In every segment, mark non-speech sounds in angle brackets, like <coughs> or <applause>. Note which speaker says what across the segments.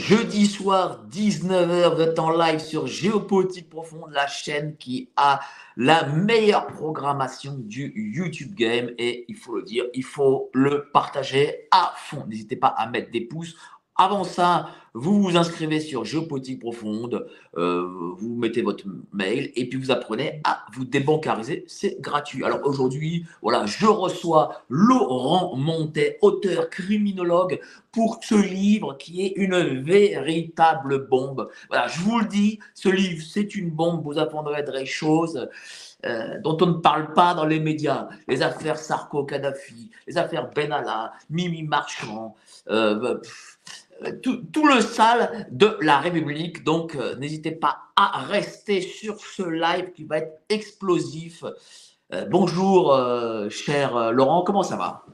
Speaker 1: Jeudi soir 19h, vous êtes en live sur Géopolitique Profonde, la chaîne qui a la meilleure programmation du YouTube Game et il faut le dire, il faut le partager à fond. N'hésitez pas à mettre des pouces. Avant ça, vous vous inscrivez sur Géopolitique Profonde, euh, vous mettez votre mail et puis vous apprenez à vous débancariser. C'est gratuit. Alors aujourd'hui, voilà, je reçois Laurent Montet, auteur criminologue, pour ce livre qui est une véritable bombe. Voilà, je vous le dis, ce livre, c'est une bombe. Vous apprendrez des choses. euh, dont on ne parle pas dans les médias, les affaires Sarko-Kadhafi, les affaires Benalla, Mimi Marchand, euh, tout, le sale de la République. Donc, euh, n'hésitez pas à rester sur ce live qui va être explosif. Euh, bonjour, euh, cher Laurent, comment ça va?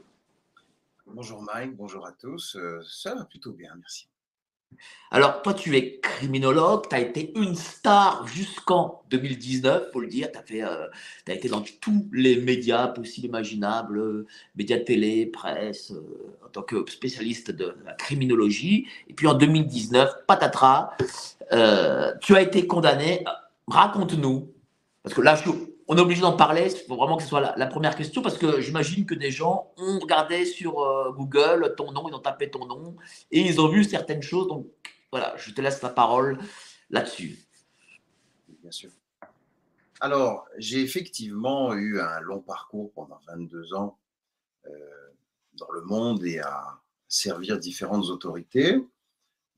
Speaker 2: Bonjour Mike, bonjour à tous. Ça va plutôt bien, merci.
Speaker 1: Alors, toi, tu es criminologue, tu as été une star jusqu'en 2019, faut le dire. Tu as, euh, été dans tous les médias possibles, imaginables, euh, médias télé, presse, euh, en tant que spécialiste de la criminologie. Et puis en 2019, patatras, tu as été condamné. Raconte-nous, parce que là, je on est obligé d'en parler. Il faut vraiment que ce soit la, première question, parce que j'imagine que des gens ont regardé sur euh, Google ton nom, ils ont tapé ton nom et ils ont vu certaines choses. Donc voilà, je te laisse la parole là-dessus.
Speaker 2: Bien sûr. Alors, j'ai effectivement eu un long parcours pendant 22 ans euh, dans le monde et à servir différentes autorités,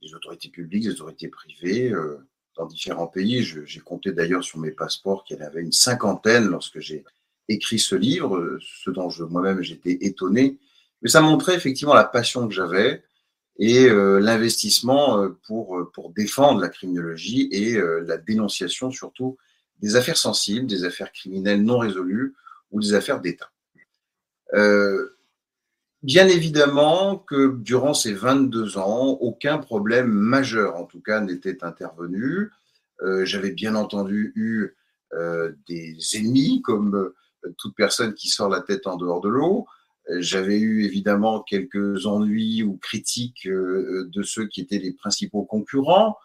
Speaker 2: des autorités publiques, des autorités privées, euh, dans différents pays. J'ai compté d'ailleurs sur mes passeports qu'il y en avait une cinquantaine lorsque j'ai écrit ce livre, ce dont moi-même j'étais étonné. Mais ça montrait effectivement la passion que j'avais et euh, l'investissement euh, pour, pour défendre la criminologie et euh, la dénonciation surtout des affaires sensibles, des affaires criminelles non résolues ou des affaires d'État. Bien évidemment que durant ces 22 ans, aucun problème majeur en tout cas n'était intervenu. Euh, J'avais bien entendu eu euh, des ennemis comme euh, toute personne qui sort la tête en dehors de l'eau. J'avais eu évidemment quelques ennuis ou critiques de ceux qui étaient les principaux concurrents.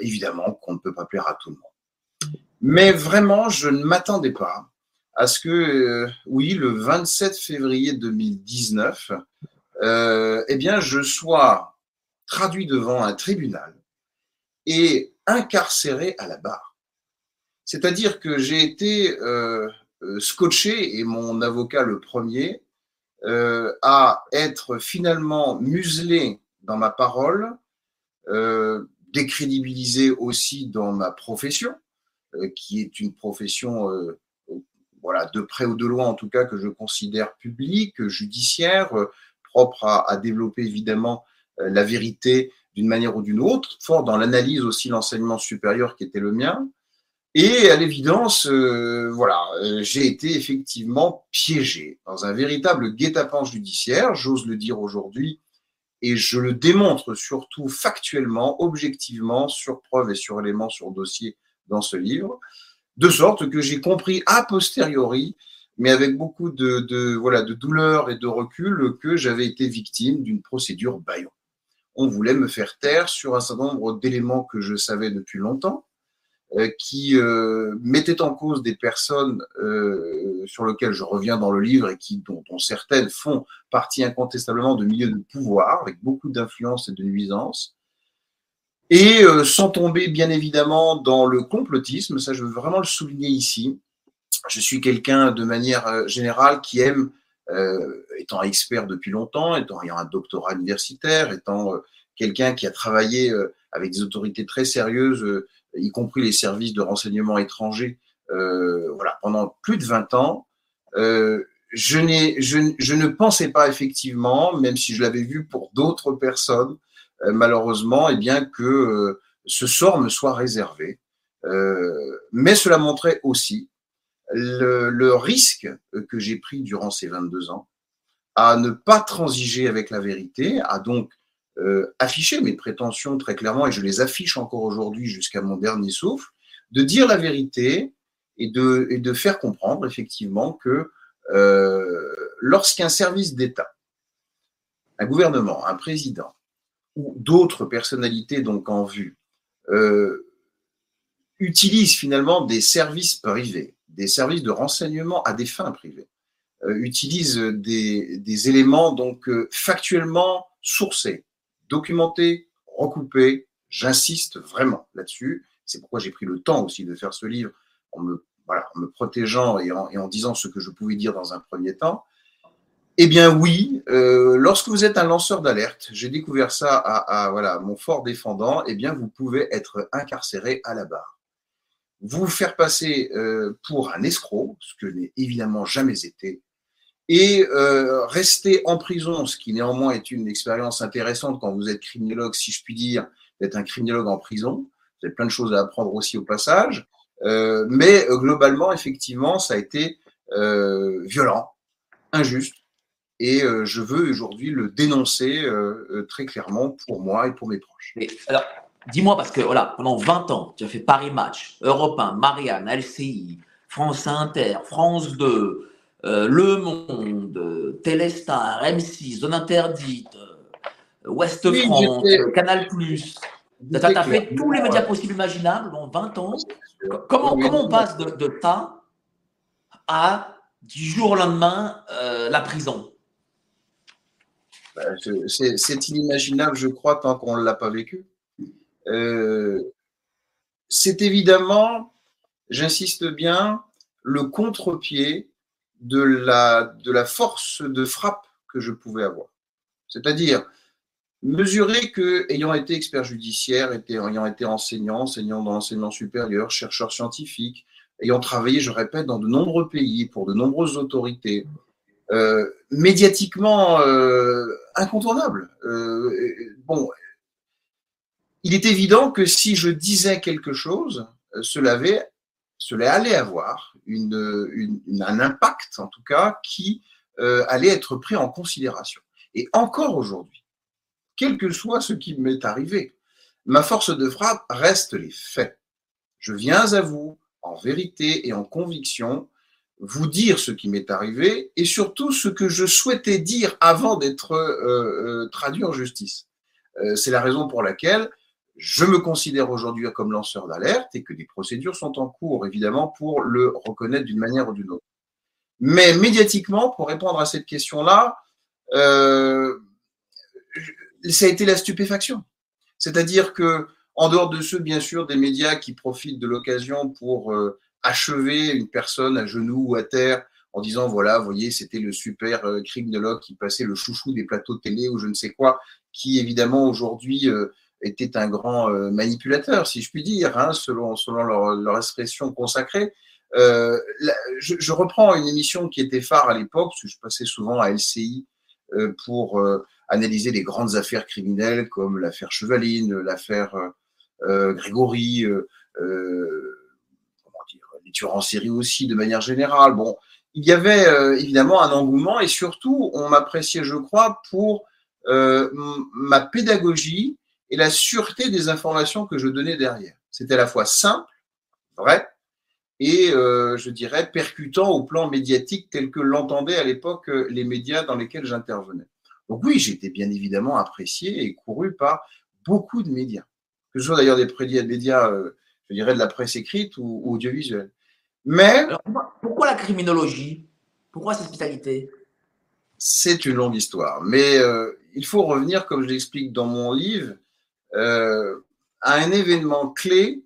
Speaker 2: Évidemment qu'on ne peut pas plaire à tout le monde. Mais vraiment, je ne m'attendais pas à ce que, euh, oui, le 27 février 2019, euh, eh bien, je sois traduit devant un tribunal et incarcéré à la barre. C'est-à-dire que j'ai été euh, euh, scotché, et mon avocat le premier, à être finalement muselé dans ma parole, décrédibilisé aussi dans ma profession, qui est une profession, voilà, de près ou de loin en tout cas, que je considère publique, judiciaire, euh, propre à, développer évidemment euh, la vérité d'une manière ou d'une autre, fort dans l'analyse aussi l'enseignement supérieur qui était le mien. Et à l'évidence, euh, voilà, j'ai été effectivement piégé dans un véritable guet-apens judiciaire, j'ose le dire aujourd'hui, et je le démontre surtout factuellement, objectivement, sur preuve et sur éléments, sur dossier dans ce livre, de sorte que j'ai compris a posteriori, mais avec beaucoup de, de, voilà, de douleur et de recul, que j'avais été victime d'une procédure baillon. On voulait me faire taire sur un certain nombre d'éléments que je savais depuis longtemps, euh, qui euh, mettaient en cause des personnes euh, sur lesquelles je reviens dans le livre et qui, dont, dont certaines font partie incontestablement de milieux de pouvoir, avec beaucoup d'influence et de nuisance, et euh, sans tomber bien évidemment dans le complotisme, ça je veux vraiment le souligner ici. Je suis quelqu'un de manière euh, générale qui aime, euh, étant expert depuis longtemps, étant ayant un doctorat universitaire, étant euh, quelqu'un qui a travaillé avec des autorités très sérieuses, y compris les services de renseignement étrangers, voilà, pendant plus de 20 ans. je, je, je, ne pensais pas effectivement, même si je l'avais vu pour d'autres personnes, malheureusement, eh bien que ce sort me soit réservé. mais cela montrait aussi le, le risque que j'ai pris durant ces 22 ans à ne pas transiger avec la vérité, à donc euh, afficher mes prétentions très clairement, et je les affiche encore aujourd'hui jusqu'à mon dernier souffle, de dire la vérité et de, et de faire comprendre effectivement que euh, lorsqu'un service d'État, un gouvernement, un président ou d'autres personnalités donc en vue euh, utilisent finalement des services privés, des services de renseignement à des fins privées, euh, utilise des, éléments donc euh, factuellement sourcés, documentés, recoupés. J'insiste vraiment là-dessus. C'est pourquoi j'ai pris le temps aussi de faire ce livre en me, protégeant et en, disant ce que je pouvais dire dans un premier temps. Eh bien oui, euh, lorsque vous êtes un lanceur d'alerte, j'ai découvert ça à, voilà mon fort défendant. Eh bien, vous pouvez être incarcéré à la barre vous faire passer euh, pour un escroc, ce que n'est évidemment jamais été, et euh, rester en prison, ce qui néanmoins est une expérience intéressante quand vous êtes criminologue, si je puis dire, d'être un criminologue en prison. Vous avez plein de choses à apprendre aussi au passage. Mais globalement, effectivement, ça a été violent, injuste, et euh, je veux aujourd'hui le dénoncer euh, très clairement pour moi et pour mes proches.
Speaker 1: Alors, dis-moi, parce que voilà, pendant 20 ans, tu as fait Paris Match, Europe 1, Marianne, LCI, France Inter, France 2, euh, le Monde, Téléstar, M6, Zone Interdite, euh, Ouest oui, France, Canal+. Tu as, fait tous les médias possibles imaginables en 20 ans. Comment, comment on passe de, de ça à du jour au lendemain euh, la prison?
Speaker 2: C'est inimaginable, je crois, tant qu'on ne l'a pas vécu. Euh, c'est évidemment, j'insiste bien, le contre-pied de la, de la force de frappe que je pouvais avoir. C'est-à-dire mesurer que, ayant été expert judiciaire, ayant été enseignant, enseignant dans l'enseignement supérieur, chercheur scientifique, ayant travaillé, je répète, dans de nombreux pays, pour de nombreuses autorités, euh, médiatiquement euh, incontournable. Euh, bon, il est évident que si je disais quelque chose, cela avait cela allait avoir une, une, un impact, en tout cas, qui euh, allait être pris en considération. Et encore aujourd'hui, quel que soit ce qui m'est arrivé, ma force de frappe reste les faits. Je viens à vous, en vérité et en conviction, vous dire ce qui m'est arrivé et surtout ce que je souhaitais dire avant d'être euh, euh, traduit en justice. Euh, c'est la raison pour laquelle je me considère aujourd'hui comme lanceur d'alerte et que des procédures sont en cours, évidemment, pour le reconnaître d'une manière ou d'une autre. Mais médiatiquement, pour répondre à cette question-là, euh, ça a été la stupéfaction. C'est-à-dire que, en dehors de ceux, bien sûr, des médias qui profitent de l'occasion pour euh, achever une personne à genoux ou à terre en disant voilà, vous voyez, c'était le super euh, criminologue qui passait le chouchou des plateaux de télé ou je ne sais quoi, qui évidemment aujourd'hui euh, était un grand euh, manipulateur, si je puis dire, hein, selon, selon leur, leur, expression consacrée. Euh, je, je, reprends une émission qui était phare à l'époque, parce que je passais souvent à LCI euh, pour euh, analyser les grandes affaires criminelles comme l'affaire Chevaline, l'affaire euh, Grégory, dire, les tueurs en série aussi, de manière générale. Bon, il y avait évidemment un engouement et surtout, on m'appréciait, je crois, pour ma pédagogie et la sûreté des informations que je donnais derrière. C'était à la fois simple, vrai, et euh, je dirais percutant au plan médiatique tel que l'entendaient à l'époque euh, les médias dans lesquels j'intervenais. Donc oui, j'étais bien évidemment apprécié et couru par beaucoup de médias, que ce soit d'ailleurs des médias, euh, je dirais, de la presse écrite ou audiovisuelle. Mais
Speaker 1: Alors, pourquoi la criminologie? Pourquoi cette spécialité?
Speaker 2: C'est une longue histoire, mais euh, il faut revenir, comme je l'explique dans mon livre, euh, à un événement clé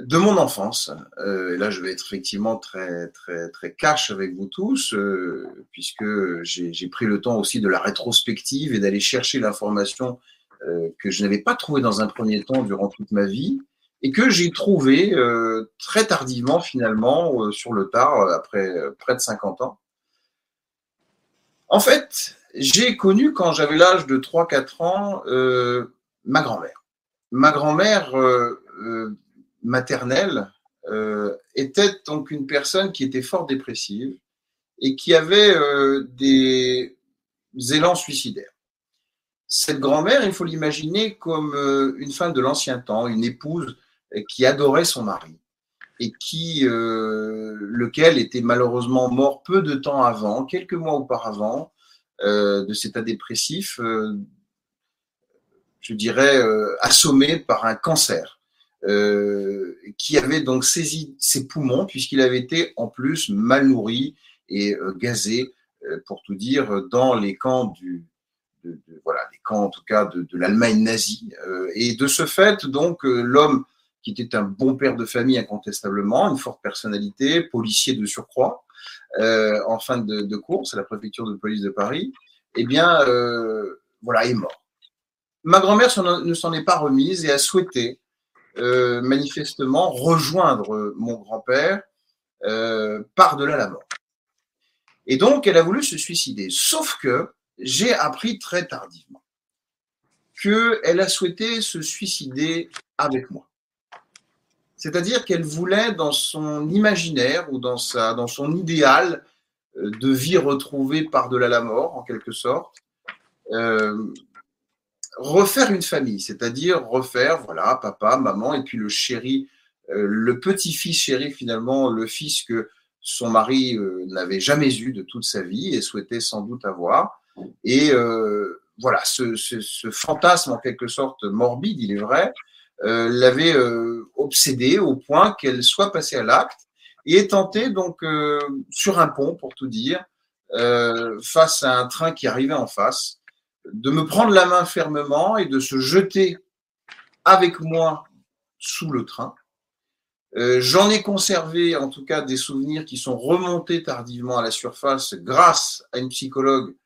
Speaker 2: de mon enfance. Euh, et là, je vais être effectivement très, très, très cash avec vous tous, euh, puisque j'ai pris le temps aussi de la rétrospective et d'aller chercher l'information euh, que je n'avais pas trouvée dans un premier temps durant toute ma vie et que j'ai trouvé très tardivement finalement sur le tard, après près de 50 ans. En fait, j'ai connu quand j'avais l'âge de 3-4 ans ma grand-mère. Ma grand-mère maternelle euh, était donc une personne qui était fort dépressive et qui avait euh, des élans suicidaires. Cette grand-mère, il faut l'imaginer comme euh, une femme de l'ancien temps, une épouse qui adorait son mari et qui, lequel était malheureusement mort peu de temps avant, quelques mois auparavant, de cet état dépressif, je dirais, assommé par un cancer. Euh, qui avait donc saisi ses poumons puisqu'il avait été en plus mal nourri et euh, gazé, euh, pour tout dire, dans les camps du, voilà, les camps en tout cas de l'Allemagne nazie. et de ce fait, donc, l'homme qui était un bon père de famille incontestablement, une forte personnalité, policier de surcroît, euh, en fin de, course à la préfecture de police de Paris, eh bien, euh, voilà, est mort. Ma grand-mère ne s'en est pas remise et a souhaité euh, manifestement rejoindre mon grand-père euh, par-delà la mort. Et donc, elle a voulu se suicider. Sauf que j'ai appris très tardivement qu'elle a souhaité se suicider avec moi. C'est-à-dire qu'elle voulait, dans son imaginaire ou dans, sa, dans son idéal euh, de vie retrouvée par-delà la mort, en quelque sorte, euh, refaire une famille, c'est-à-dire refaire, voilà, papa, maman, et puis le chéri, euh, le petit-fils chéri, finalement, le fils que son mari n'avait jamais eu de toute sa vie et souhaitait sans doute avoir. Et voilà, ce, fantasme, en quelque sorte morbide, il est vrai, l'avait obsédé au point qu'elle soit passée à l'acte et est tentée donc sur un pont, pour tout dire, face à un train qui arrivait en face de me prendre la main fermement et de se jeter avec moi sous le train. Euh, j'en ai conservé en tout cas des souvenirs qui sont remontés tardivement à la surface grâce à une psychologue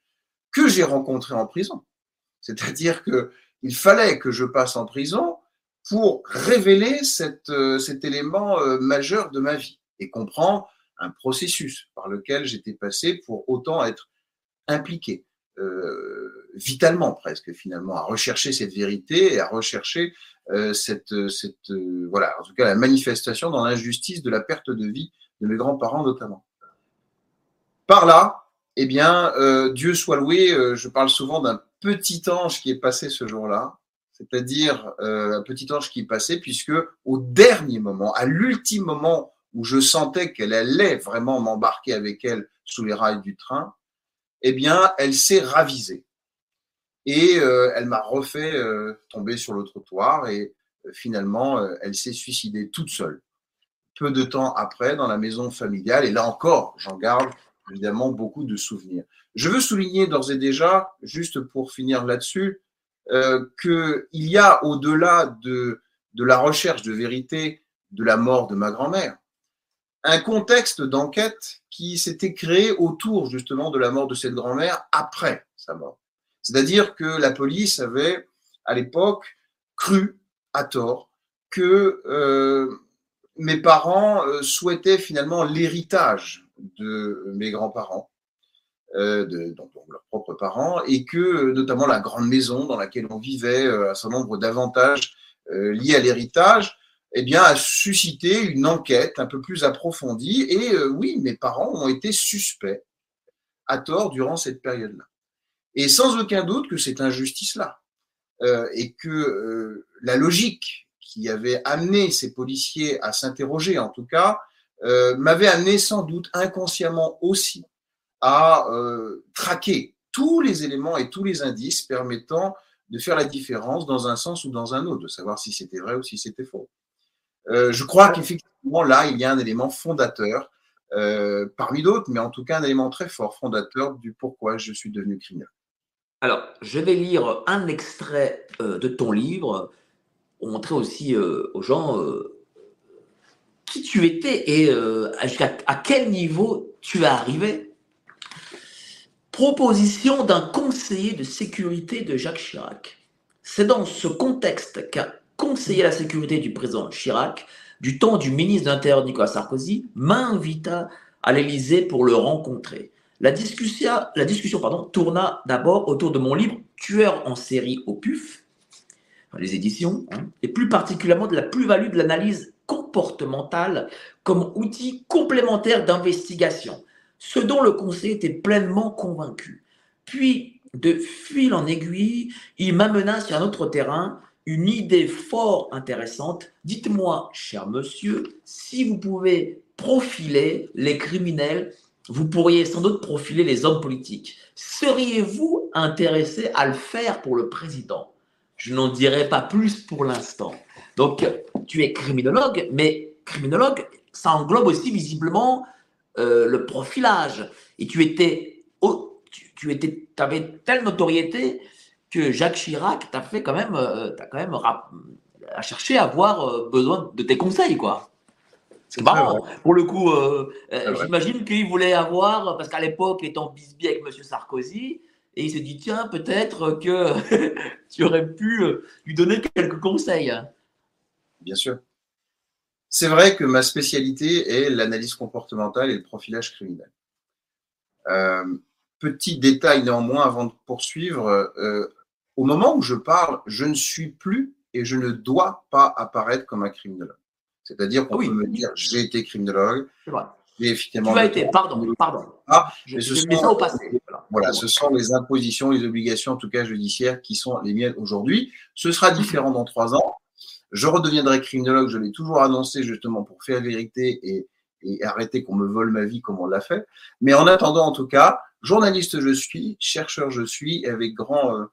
Speaker 2: que j'ai rencontrée en prison. C'est-à-dire qu'il fallait que je passe en prison pour révéler euh, cet élément euh, majeur de ma vie et comprendre un processus par lequel j'étais passé pour autant être impliqué vitalement presque finalement à rechercher cette vérité et à rechercher euh, cette, euh, voilà en tout cas la manifestation dans l'injustice de la perte de vie de mes grands-parents notamment. Par là, eh bien, euh, Dieu soit loué, je parle souvent d'un petit ange qui est passé ce jour-là, c'est-à-dire un petit ange qui passé, puisque au dernier moment, à l'ultime moment où je sentais qu'elle allait vraiment m'embarquer avec elle sous les rails du train, eh bien, elle s'est ravisée. Et euh, elle m'a refait euh, tomber sur le trottoir et euh, finalement, elle s'est suicidée toute seule. Peu de temps après, dans la maison familiale, et là encore, j'en garde évidemment beaucoup de souvenirs. Je veux souligner d'ores et déjà, juste pour finir là-dessus, euh, qu'il y a au-delà de, la recherche de vérité de la mort de ma grand-mère, un contexte d'enquête qui s'était créé autour justement de la mort de cette grand-mère après sa mort. C'est-à-dire que la police avait, à l'époque, cru à tort que euh, mes parents euh, souhaitaient finalement l'héritage de mes grands-parents, euh, donc, leurs propres parents, et que notamment la grande maison dans laquelle on vivait, un certain nombre d'avantages liés à l'héritage, eh bien, a suscité une enquête un peu plus approfondie. Et oui, mes parents ont été suspects à tort durant cette période-là. Et sans aucun doute que cette injustice-là, euh, et que euh, la logique qui avait amené ces policiers à s'interroger, en tout cas, euh, m'avait amené sans doute inconsciemment aussi à euh, traquer tous les éléments et tous les indices permettant de faire la différence dans un sens ou dans un autre, de savoir si c'était vrai ou si c'était faux. Euh, je crois qu'effectivement, là, il y a un élément fondateur, euh, parmi d'autres, mais en tout cas un élément très fort fondateur du pourquoi je suis devenu criminel.
Speaker 1: Alors, je vais lire un extrait euh, de ton livre pour montrer aussi aux gens qui tu étais et jusqu'à à quel niveau tu es arrivé. Proposition d'un conseiller de sécurité de Jacques Chirac. C'est dans ce contexte qu'a conseiller la sécurité du président Chirac, du temps du ministre de l'Intérieur Nicolas Sarkozy, m'invita à l'Élysée pour le rencontrer. La discussion, tourna d'abord autour de mon livre Tueur en série au PUF, les éditions, hein, et plus particulièrement de la plus-value de l'analyse comportementale comme outil complémentaire d'investigation, ce dont le conseiller était pleinement convaincu. Puis, de fil en aiguille, il m'amena sur un autre terrain, une idée fort intéressante. Dites-moi, cher monsieur, si vous pouvez profiler les criminels, vous pourriez sans doute profiler les hommes politiques. Seriez-vous intéressé à le faire pour le président? Je n'en dirai pas plus pour l'instant. Donc, tu es criminologue, mais criminologue, ça englobe aussi visiblement euh, le profilage. Et tu étais, tu, étais, avais telle notoriété que Jacques Chirac t'a fait quand même, euh, quand même à chercher à avoir euh, besoin de tes conseils, quoi. C'est marrant. Pour le coup, euh, j'imagine qu'il voulait avoir, parce qu'à l'époque, étant bisbee avec M. Sarkozy, et il s'est dit, tiens, peut-être que <laughs> tu aurais pu lui donner quelques conseils.
Speaker 2: Bien sûr. C'est vrai que ma spécialité est l'analyse comportementale et le profilage criminel. petit détail néanmoins avant de poursuivre, au moment où je parle, je ne suis plus et je ne dois pas apparaître comme un criminologue. C'est-à-dire qu'on peut me dire j'ai été criminologue.
Speaker 1: Mais effectivement, tu as été, pardon, pardon. Ah,
Speaker 2: je, ce sont, ça au passé. Voilà, ce sont les impositions, les obligations, en tout cas judiciaires, qui sont les miennes aujourd'hui. Ce sera différent dans trois ans. Je redeviendrai criminologue, je l'ai toujours annoncé justement pour faire la vérité et, et arrêter qu'on me vole ma vie comme on l'a fait. Mais en attendant, en tout cas, journaliste je suis, chercheur je suis, avec grand, euh,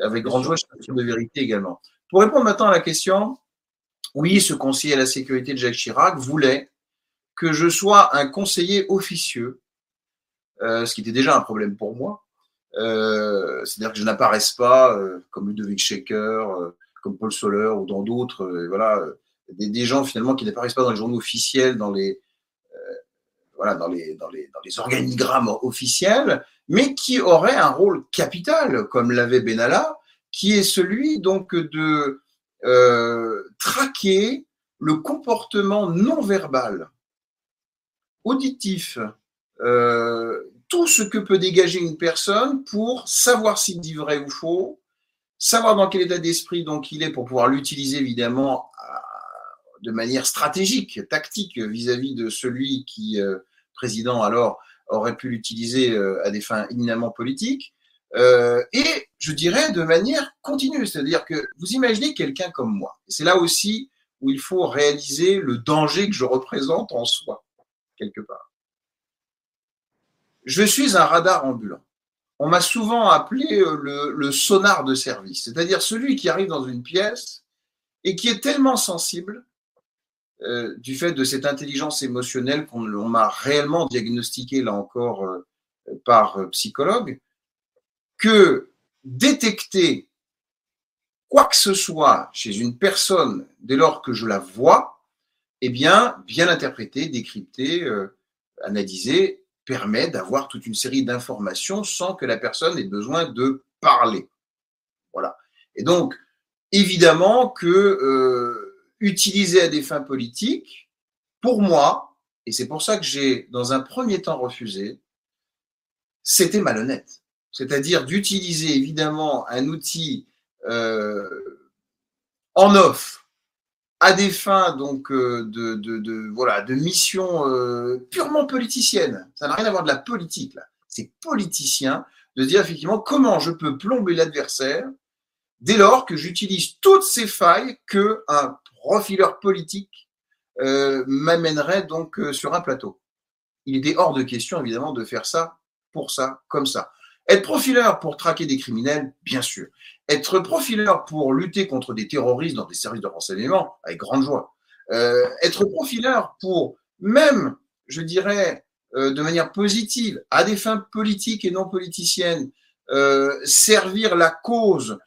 Speaker 2: avec grande joie, je de vérité également. Pour répondre maintenant à la question, oui, ce conseiller à la sécurité de Jacques Chirac voulait que je sois un conseiller officieux, euh, ce qui était déjà un problème pour moi. Euh, c'est-à-dire que je n'apparaisse pas euh, comme Ludovic Shaker, comme Paul Soler ou dans d'autres, voilà, des, des, gens finalement qui n'apparaissent pas dans les journaux officiels, dans les, voilà, dans les, organigrammes officiels, mais qui aurait un rôle capital, comme l'avait Benalla, qui est celui donc de euh, traquer le comportement non verbal, auditif, euh, tout ce que peut dégager une personne pour savoir s'il dit vrai ou faux, savoir dans quel état d'esprit donc il est pour pouvoir l'utiliser évidemment de manière stratégique, tactique vis-à-vis de celui qui, euh, président alors, aurait pu l'utiliser euh, à des fins éminemment politiques. Euh, et je dirais de manière continue, c'est-à-dire que vous imaginez quelqu'un comme moi. C'est là aussi où il faut réaliser le danger que je représente en soi, quelque part. Je suis un radar ambulant. On m'a souvent appelé le, le sonar de service, c'est-à-dire celui qui arrive dans une pièce et qui est tellement sensible euh, du fait de cette intelligence émotionnelle qu'on m'a réellement diagnostiquée, là encore, euh, par euh, psychologue, que détecter quoi que ce soit chez une personne dès lors que je la vois, eh bien, bien interpréter, décrypter, analyser, permet d'avoir toute une série d'informations sans que la personne ait besoin de parler. Voilà. Et donc, évidemment que utilisé à des fins politiques, pour moi, et c'est pour ça que j'ai dans un premier temps refusé, c'était malhonnête. C'est-à-dire d'utiliser évidemment un outil euh, en off à des fins donc euh, de, de, de, voilà de mission euh, purement politicienne. Ça n'a rien à voir de la politique là. C'est politicien de dire effectivement comment je peux plomber l'adversaire dès lors que j'utilise toutes ces failles que un profileur politique euh, m'amènerait donc euh, sur un plateau. Il était hors de question, évidemment, de faire ça pour ça, comme ça. Être profileur pour traquer des criminels, bien sûr. Être profileur pour lutter contre des terroristes dans des services de renseignement, avec grande joie. Euh, être profileur pour même, je dirais, de manière positive, à des fins politiques et non politiciennes, servir la cause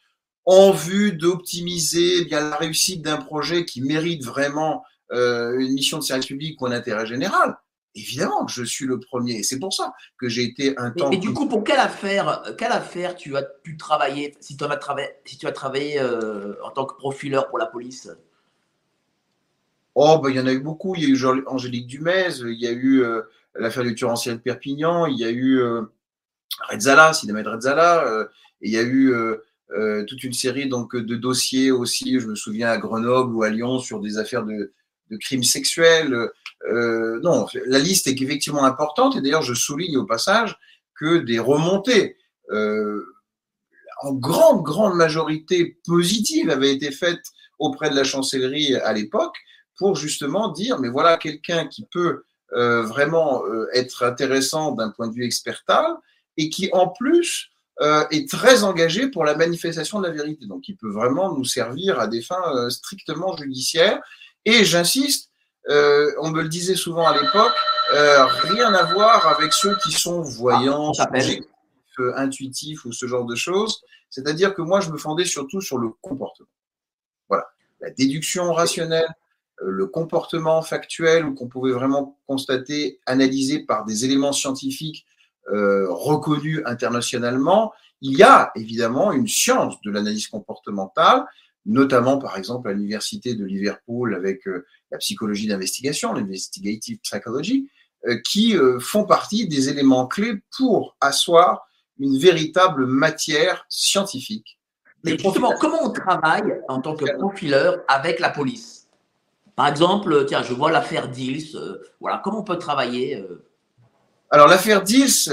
Speaker 2: en vue d'optimiser eh bien la réussite d'un projet qui mérite vraiment euh, une mission de service public ou un intérêt général, évidemment que je suis le premier. Et c'est pour ça que j'ai été un temps.
Speaker 1: Et, du coup, pour quelle affaire, quelle affaire tu as pu travailler si tu as travaillé, si tu as travaillé euh, en tant que profileur pour la police?
Speaker 2: Oh, ben, il y en a eu beaucoup. Il y a eu Angélique Dumez, il y a eu euh, l'affaire du tueur de Perpignan, il y a eu euh, Redzala, Sidamed Redzala, euh, et il y a eu toute une série donc, de dossiers aussi, je me souviens à Grenoble ou à Lyon, sur des affaires de, de crimes sexuels. Non, la liste est effectivement importante, et d'ailleurs, je souligne au passage que des remontées en grande, grande majorité positives avaient été faites auprès de la chancellerie à l'époque, pour justement dire, mais voilà quelqu'un qui peut euh, vraiment euh, être intéressant d'un point de vue expertal et qui en plus euh, est très engagé pour la manifestation de la vérité. Donc il peut vraiment nous servir à des fins strictement judiciaires. Et j'insiste, on me le disait souvent à l'époque, rien à voir avec ceux qui sont voyants, ah, intuitifs ou ce genre de choses. C'est-à-dire que moi, je me fondais surtout sur le comportement. Voilà. La déduction rationnelle, euh, le comportement factuel ou qu'on pouvait vraiment constater, analysé par des éléments scientifiques euh, reconnus internationalement, il y a évidemment une science de l'analyse comportementale, notamment par exemple à l'université de Liverpool avec euh, la psychologie d'investigation, l'investigative psychology, qui font partie des éléments clés pour asseoir une véritable matière scientifique.
Speaker 1: Mais justement, comment on travaille en tant que profileur avec la police? Par exemple, tiens, je vois l'affaire Dils. Euh, voilà, comment on peut travailler euh?
Speaker 2: Alors, l'affaire Dils,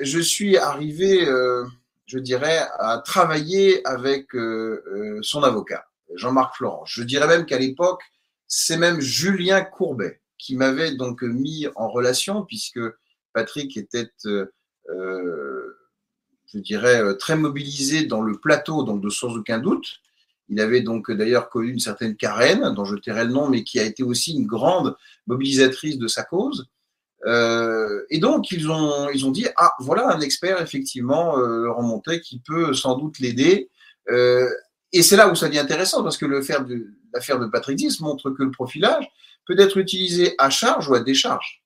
Speaker 2: je suis arrivé, euh, je dirais, à travailler avec son avocat, Jean-Marc Florent. Je dirais même qu'à l'époque, c'est même Julien Courbet qui m'avait donc mis en relation, puisque Patrick était, je dirais, très mobilisé dans le plateau, donc de sans aucun doute. Il avait donc d'ailleurs connu une certaine Karen, dont je tairai le nom, mais qui a été aussi une grande mobilisatrice de sa cause. Euh, et donc, ils ont, ils ont dit, ah, voilà un expert, effectivement, euh, remonté, qui peut sans doute l'aider. Euh, et c'est là où ça devient intéressant, parce que l'affaire de, Patrick Dis montre que le profilage peut être utilisé à charge ou à décharge.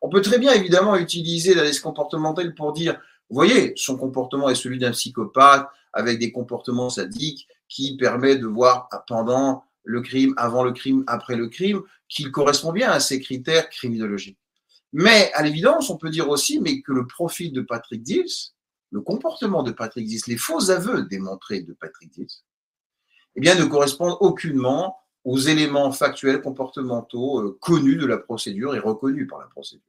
Speaker 2: On peut très bien, évidemment, utiliser l'analyse comportementale pour dire, vous voyez, son comportement est celui d'un psychopathe avec des comportements sadiques qui permet de voir pendant le crime, avant le crime, après le crime, qu'il correspond bien à ces critères criminologiques. Mais à l'évidence, on peut dire aussi mais que le profil de Patrick Dills, le comportement de Patrick Dills, les faux aveux démontrés de Patrick Dills, eh bien, ne correspondent aucunement aux éléments factuels comportementaux euh, connus de la procédure et reconnus par la procédure.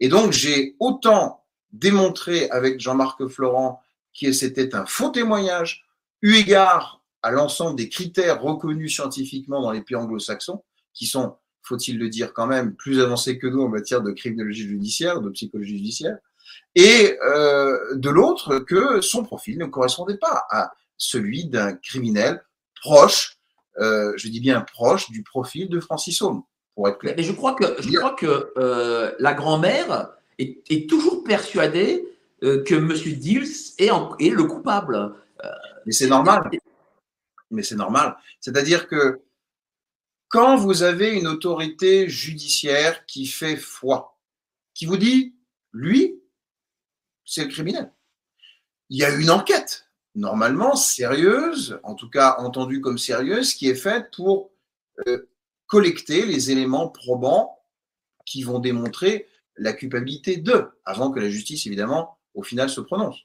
Speaker 2: Et donc, j'ai autant démontré avec Jean-Marc Florent que c'était un faux témoignage, eu égard à l'ensemble des critères reconnus scientifiquement dans les pays anglo-saxons, qui sont, faut-il le dire quand même, plus avancés que nous en matière de criminologie judiciaire, de psychologie judiciaire, et euh, de l'autre que son profil ne correspondait pas à celui d'un criminel proche, euh, je dis bien proche, du profil de Francis Home, pour être clair.
Speaker 1: Mais je crois que, je crois que euh, la grand-mère est, toujours persuadé euh, que M. Dills est, est, le coupable.
Speaker 2: Mais c'est normal. Mais c'est normal. C'est-à-dire que quand vous avez une autorité judiciaire qui fait foi, qui vous dit, lui, c'est le criminel. Il y a une enquête, normalement sérieuse, en tout cas entendue comme sérieuse, qui est faite pour euh, collecter les éléments probants qui vont démontrer la culpabilité d'eux, avant que la justice, évidemment, au final, se prononce.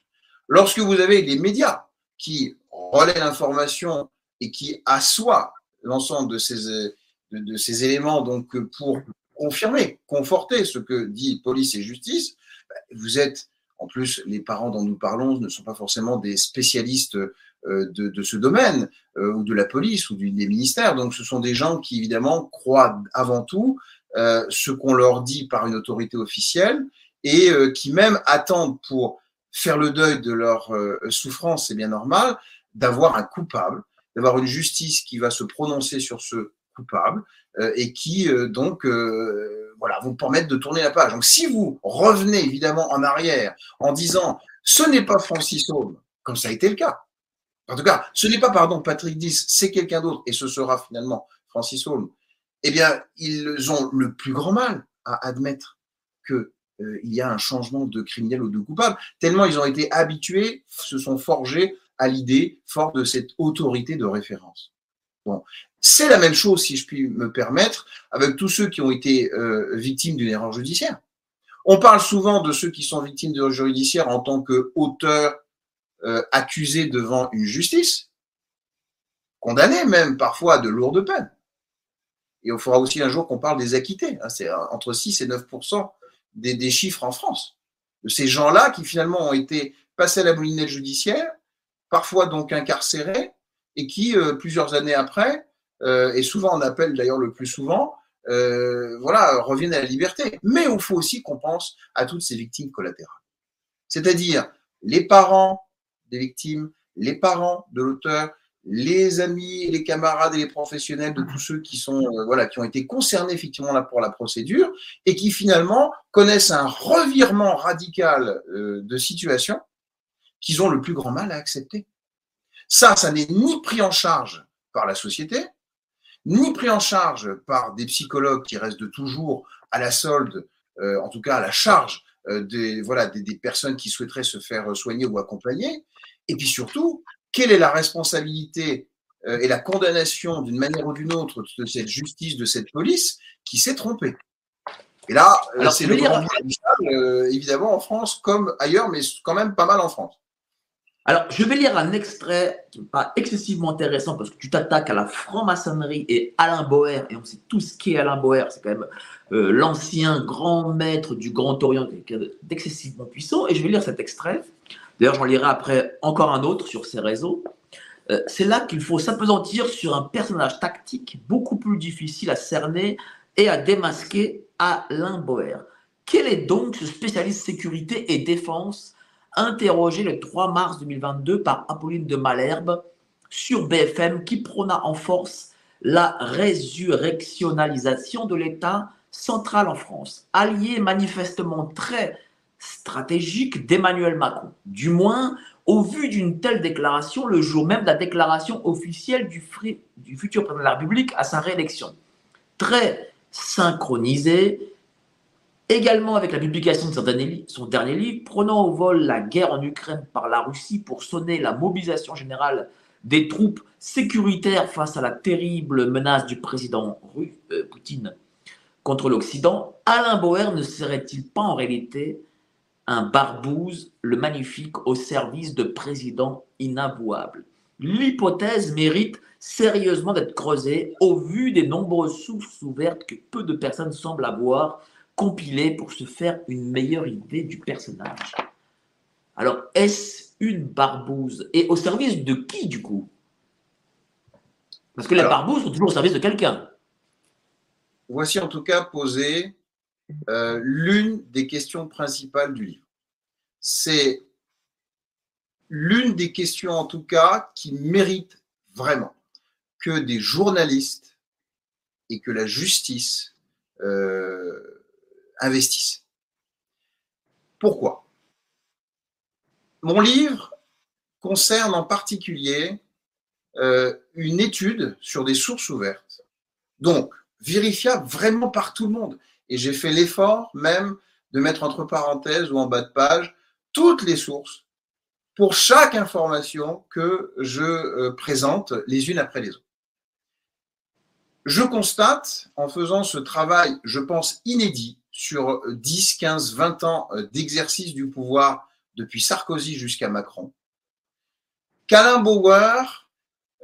Speaker 2: Lorsque vous avez les médias qui relaient l'information et qui assoient l'ensemble de ces, de, ces éléments donc pour confirmer, conforter ce que dit police et justice, ben, vous êtes, en plus, les parents dont nous parlons ne sont pas forcément des spécialistes euh, de, de ce domaine, euh, ou de la police, ou des ministères. Donc, ce sont des gens qui, évidemment, croient avant tout euh, ce qu'on leur dit par une autorité officielle et euh, qui même attendent pour faire le deuil de leur euh, souffrance, c'est bien normal, d'avoir un coupable, d'avoir une justice qui va se prononcer sur ce coupable et qui donc voilà vont permettre de tourner la page. Donc si vous revenez évidemment en arrière en disant ce n'est pas Francis Home, comme ça a été le cas. En tout cas, ce n'est pas pardon Patrick Dis, c'est quelqu'un d'autre et ce sera finalement Francis Home eh bien, ils ont le plus grand mal à admettre qu'il euh, y a un changement de criminel ou de coupable, tellement ils ont été habitués, se sont forgés à l'idée forte de cette autorité de référence. Bon. C'est la même chose, si je puis me permettre, avec tous ceux qui ont été euh, victimes d'une erreur judiciaire. On parle souvent de ceux qui sont victimes d'erreur judiciaire en tant qu'auteurs euh, accusés devant une justice, condamnés même parfois à de lourdes peines. Et on fera aussi un jour qu'on parle des acquittés. Hein, c'est entre 6 et 9 des, des chiffres en France. De ces gens-là qui finalement ont été passés à la moulinette judiciaire, parfois donc incarcérés, et qui, euh, plusieurs années après, et souvent en appel d'ailleurs le plus souvent, euh, voilà, reviennent à la liberté. Mais il faut aussi qu'on pense à toutes ces victimes collatérales. C'est-à-dire les parents des victimes, les parents de l'auteur, les amis, les camarades et les professionnels de tous ceux qui sont voilà qui ont été concernés effectivement là pour la procédure et qui finalement connaissent un revirement radical de situation qu'ils ont le plus grand mal à accepter. Ça, ça n'est ni pris en charge par la société, ni pris en charge par des psychologues qui restent de toujours à la solde, euh, en tout cas à la charge euh, des, voilà, des, personnes qui souhaiteraient se faire soigner ou accompagner. Et puis surtout, quelle est la responsabilité euh, et la condamnation d'une manière ou d'une autre de cette justice, de cette police qui s'est trompée? Et là, c'est le grand évidemment en France comme ailleurs, mais quand même pas mal en France.
Speaker 1: Alors, je vais lire un extrait qui n'est pas excessivement intéressant parce que tu t'attaques à la franc-maçonnerie et Alain Boer, et on sait tout ce qu'est Alain Boer, c'est quand même euh, l'ancien grand maître du Grand Orient, d'excessivement puissant, et je vais lire cet extrait. D'ailleurs, j'en lirai après encore un autre sur ces réseaux. Euh, c'est là qu'il faut s'apesantir sur un personnage tactique beaucoup plus difficile à cerner et à démasquer, Alain Boer. Quel est donc ce spécialiste sécurité et défense interrogé le 3 mars 2022 par Apolline de Malherbe sur BFM qui prôna en force la résurrectionnalisation de l'État central en France, allié manifestement très stratégique d'Emmanuel Macron. Du moins, au vu d'une telle déclaration, le jour même de la déclaration officielle du, futur président de la République à sa réélection. Très synchronisé Également avec la publication de son dernier, livre, prenant au vol la guerre en Ukraine par la Russie pour sonner la mobilisation générale des troupes sécuritaires face à la terrible menace du président euh, Poutine contre l'Occident, Alain Bauer ne serait-il pas en réalité un barbouze, le magnifique, au service de présidents inavouables L'hypothèse mérite sérieusement d'être creusée au vu des nombreuses sources ouvertes que peu de personnes semblent avoir compilé pour se faire une meilleure idée du personnage. Alors, est-ce une barbouze? Et au service de qui, du coup? Parce que les barbouzes sont toujours au service de quelqu'un.
Speaker 2: Voici en tout cas posé euh, l'une des questions principales du livre. C'est l'une des questions en tout cas qui mérite vraiment que des journalistes et que la justice euh, investissent. Pourquoi? Mon livre concerne en particulier euh, une étude sur des sources ouvertes, donc vérifiable vraiment par tout le monde. Et j'ai fait l'effort même de mettre entre parenthèses ou en bas de page toutes les sources pour chaque information que je euh, présente les unes après les autres. Je constate, en faisant ce travail, je pense, inédit, sur 10, 15, 20 ans euh, d'exercice du pouvoir depuis Sarkozy jusqu'à Macron, qu'Alain Bauer,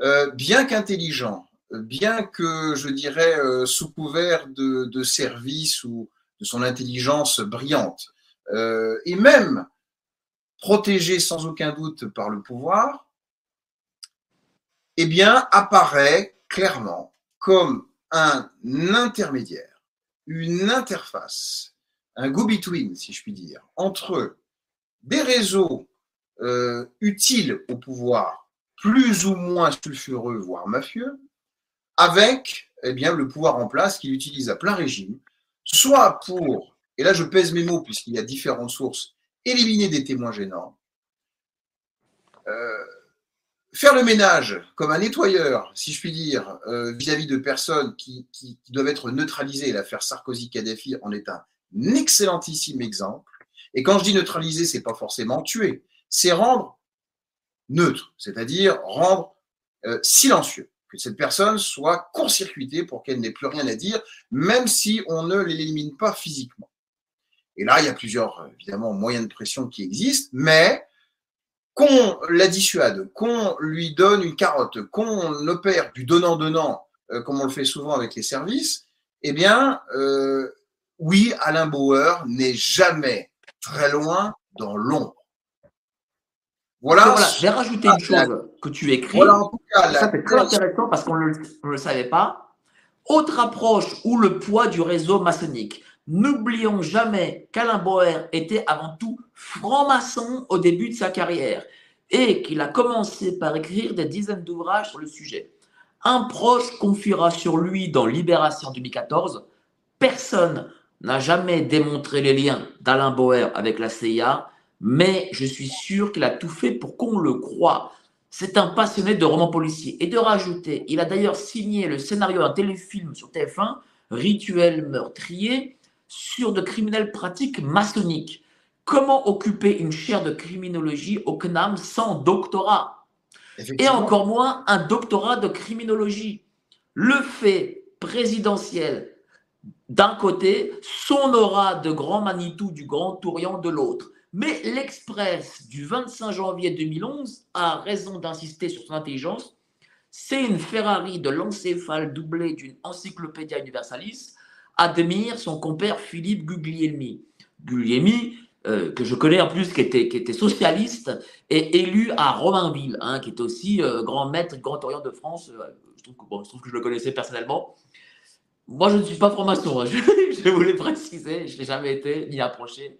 Speaker 2: euh, bien qu'intelligent, bien que, je dirais, euh, sous couvert de, service ou de son intelligence brillante, et même protégé sans aucun doute par le pouvoir, eh apparaît clairement comme un intermédiaire une interface, un go-between, si je puis dire, entre des réseaux euh, utiles au pouvoir, plus ou moins sulfureux, voire mafieux, avec eh bien, le pouvoir en place qu'il utilise à plein régime, soit pour, et là je pèse mes mots puisqu'il y a différentes sources, éliminer des témoins gênants, euh, faire le ménage comme un nettoyeur, si je puis dire, euh, vis-à-vis de personnes qui, qui, qui, doivent être neutralisées, l'affaire Sarkozy-Kadhafi en est un excellentissime exemple. Et quand je dis neutraliser, c'est pas forcément tuer, c'est rendre neutre, c'est-à-dire rendre euh, silencieux, que cette personne soit court-circuitée pour qu'elle n'ait plus rien à dire, même si on ne l'élimine pas physiquement. Et là, il y a plusieurs, évidemment, moyens de pression qui existent, mais qu'on la dissuade, qu'on lui donne une carotte, qu'on opère du donnant-donnant, euh, comme on le fait souvent avec les services, eh bien, euh, oui, Alain Bauer n'est jamais très loin dans l'ombre.
Speaker 1: Voilà. voilà J'ai rajouté une chose que tu écris. Voilà, en tout cas, ça c'est très intéressant parce qu'on ne le, savait pas. Autre approche ou le poids du réseau maçonnique. N'oublions jamais qu'Alain Bauer était avant tout franc-maçon au début de sa carrière et qu'il a commencé par écrire des dizaines d'ouvrages sur le sujet. Un proche confiera sur lui dans Libération 2014 Personne n'a jamais démontré les liens d'Alain Bauer avec la CIA, mais je suis sûr qu'il a tout fait pour qu'on le croie. C'est un passionné de romans policiers. Et de rajouter, il a d'ailleurs signé le scénario d'un téléfilm sur TF1, Rituel meurtrier, sur de criminels pratiques maçonniques. Comment occuper une chaire de criminologie au CNAM sans doctorat Et encore moins un doctorat de criminologie. Le fait présidentiel d'un côté, son aura de grand Manitou du Grand Tourian de l'autre. Mais l'Express du 25 janvier 2011 a raison d'insister sur son intelligence. C'est une Ferrari de l'encéphale doublée d'une Encyclopédia Universalis admire son compère Philippe Guglielmi. Guglielmi, euh, que je connais en plus, qui était, était socialiste et élu à Romainville, hein, qui est aussi euh, grand maître, grand orient de France. Euh, je, trouve que, je le connaissais personnellement. Moi, je ne suis pas franc-maçon, hein, <laughs> je, je, voulais préciser, je ne l'ai jamais été, ni approché.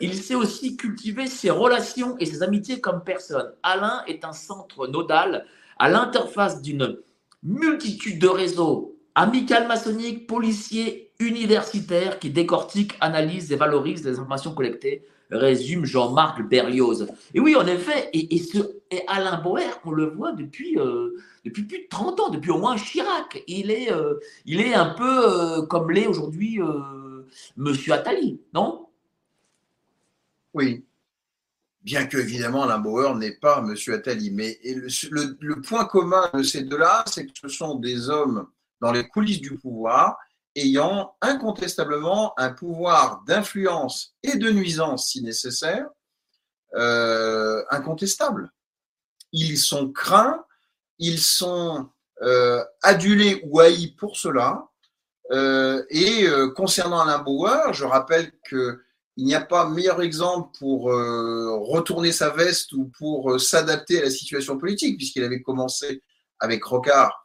Speaker 1: Il sait aussi cultiver ses relations et ses amitiés comme personne. Alain est un centre nodal à l'interface d'une multitude de réseaux amical maçonnique, policier, universitaire qui décortique, analyse et valorise les informations collectées, résume Jean-Marc Berlioz. Et oui, en effet, et, ce, et Alain Boer, on le voit depuis, euh, depuis plus de 30 ans, depuis au moins Chirac. Il est, euh, il est un peu euh, comme l'est aujourd'hui Monsieur Attali, non?
Speaker 2: Oui. Bien que, évidemment, Alain Bauer n'est pas Monsieur Attali. Mais le point commun de ces deux-là, c'est que ce sont des hommes dans les coulisses du pouvoir, ayant incontestablement un pouvoir d'influence et de nuisance, si nécessaire, euh, incontestable. Ils sont craints, ils sont euh, adulés ou haïs pour cela. Euh, et concernant Alain Bauer, je rappelle qu'il n'y a pas meilleur exemple pour retourner sa veste ou pour s'adapter à la situation politique, puisqu'il avait commencé avec Rocard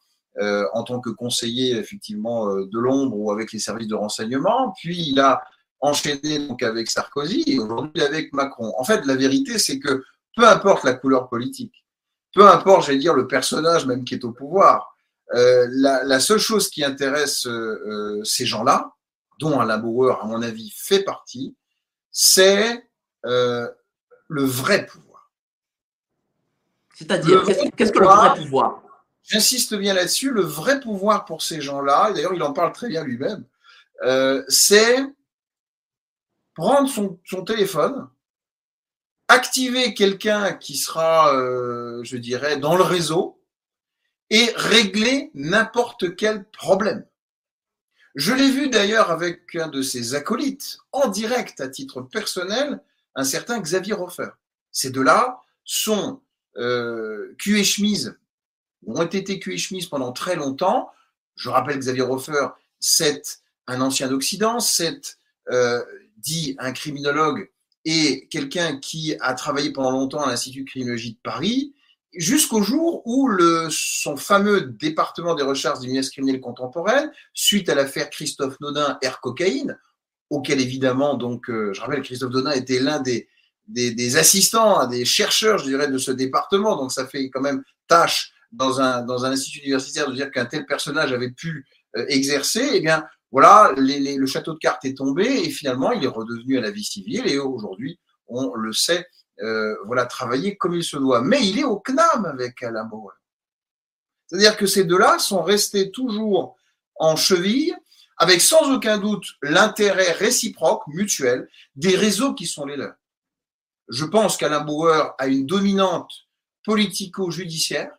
Speaker 2: en tant que conseiller effectivement euh, de l'ombre ou avec les services de renseignement. Puis il a enchaîné donc avec Sarkozy et aujourd'hui avec Macron. En fait, la vérité, c'est que peu importe la couleur politique, peu importe, j'allais dire, le personnage même qui est au pouvoir, euh, la, la, seule chose qui intéresse euh, ces gens-là, dont un Bauer, à mon avis, fait partie, c'est euh, le vrai pouvoir.
Speaker 1: C'est-à-dire, qu'est-ce que le vrai pouvoir?
Speaker 2: J'insiste bien là-dessus, le vrai pouvoir pour ces gens-là, d'ailleurs il en parle très bien lui-même, euh, c'est prendre son, téléphone, activer quelqu'un qui sera, euh, je dirais, dans le réseau et régler n'importe quel problème. Je l'ai vu d'ailleurs avec un de ses acolytes, en direct à titre personnel, un certain Xavier Hofer. Ces deux-là sont euh, et chemise ont été cul et pendant très longtemps. Je rappelle Xavier Hofer, c'est un ancien d'Occident, c'est euh, dit un criminologue et quelqu'un qui a travaillé pendant longtemps à l'Institut de criminologie de Paris, jusqu'au jour où son fameux département des recherches des menaces criminelles contemporaines, suite à l'affaire Christophe Nodin, Air Cocaïne, auquel évidemment, donc, euh, je rappelle, Christophe Nodin était l'un des, assistants, des chercheurs, je dirais, de ce département, donc ça fait quand même tâche dans un, dans un institut universitaire de dire qu'un tel personnage avait pu euh, exercer, eh bien, voilà, le château de cartes est tombé et finalement, il est redevenu à la vie civile et aujourd'hui, on le sait, euh, voilà, travailler comme il se doit. Mais il est au CNAM avec Alain Bauer. C'est-à-dire que ces deux-là sont restés toujours en cheville, avec sans aucun doute l'intérêt réciproque, mutuel, des réseaux qui sont les leurs. Je pense qu'Alain Bauer a une dominante politico-judiciaire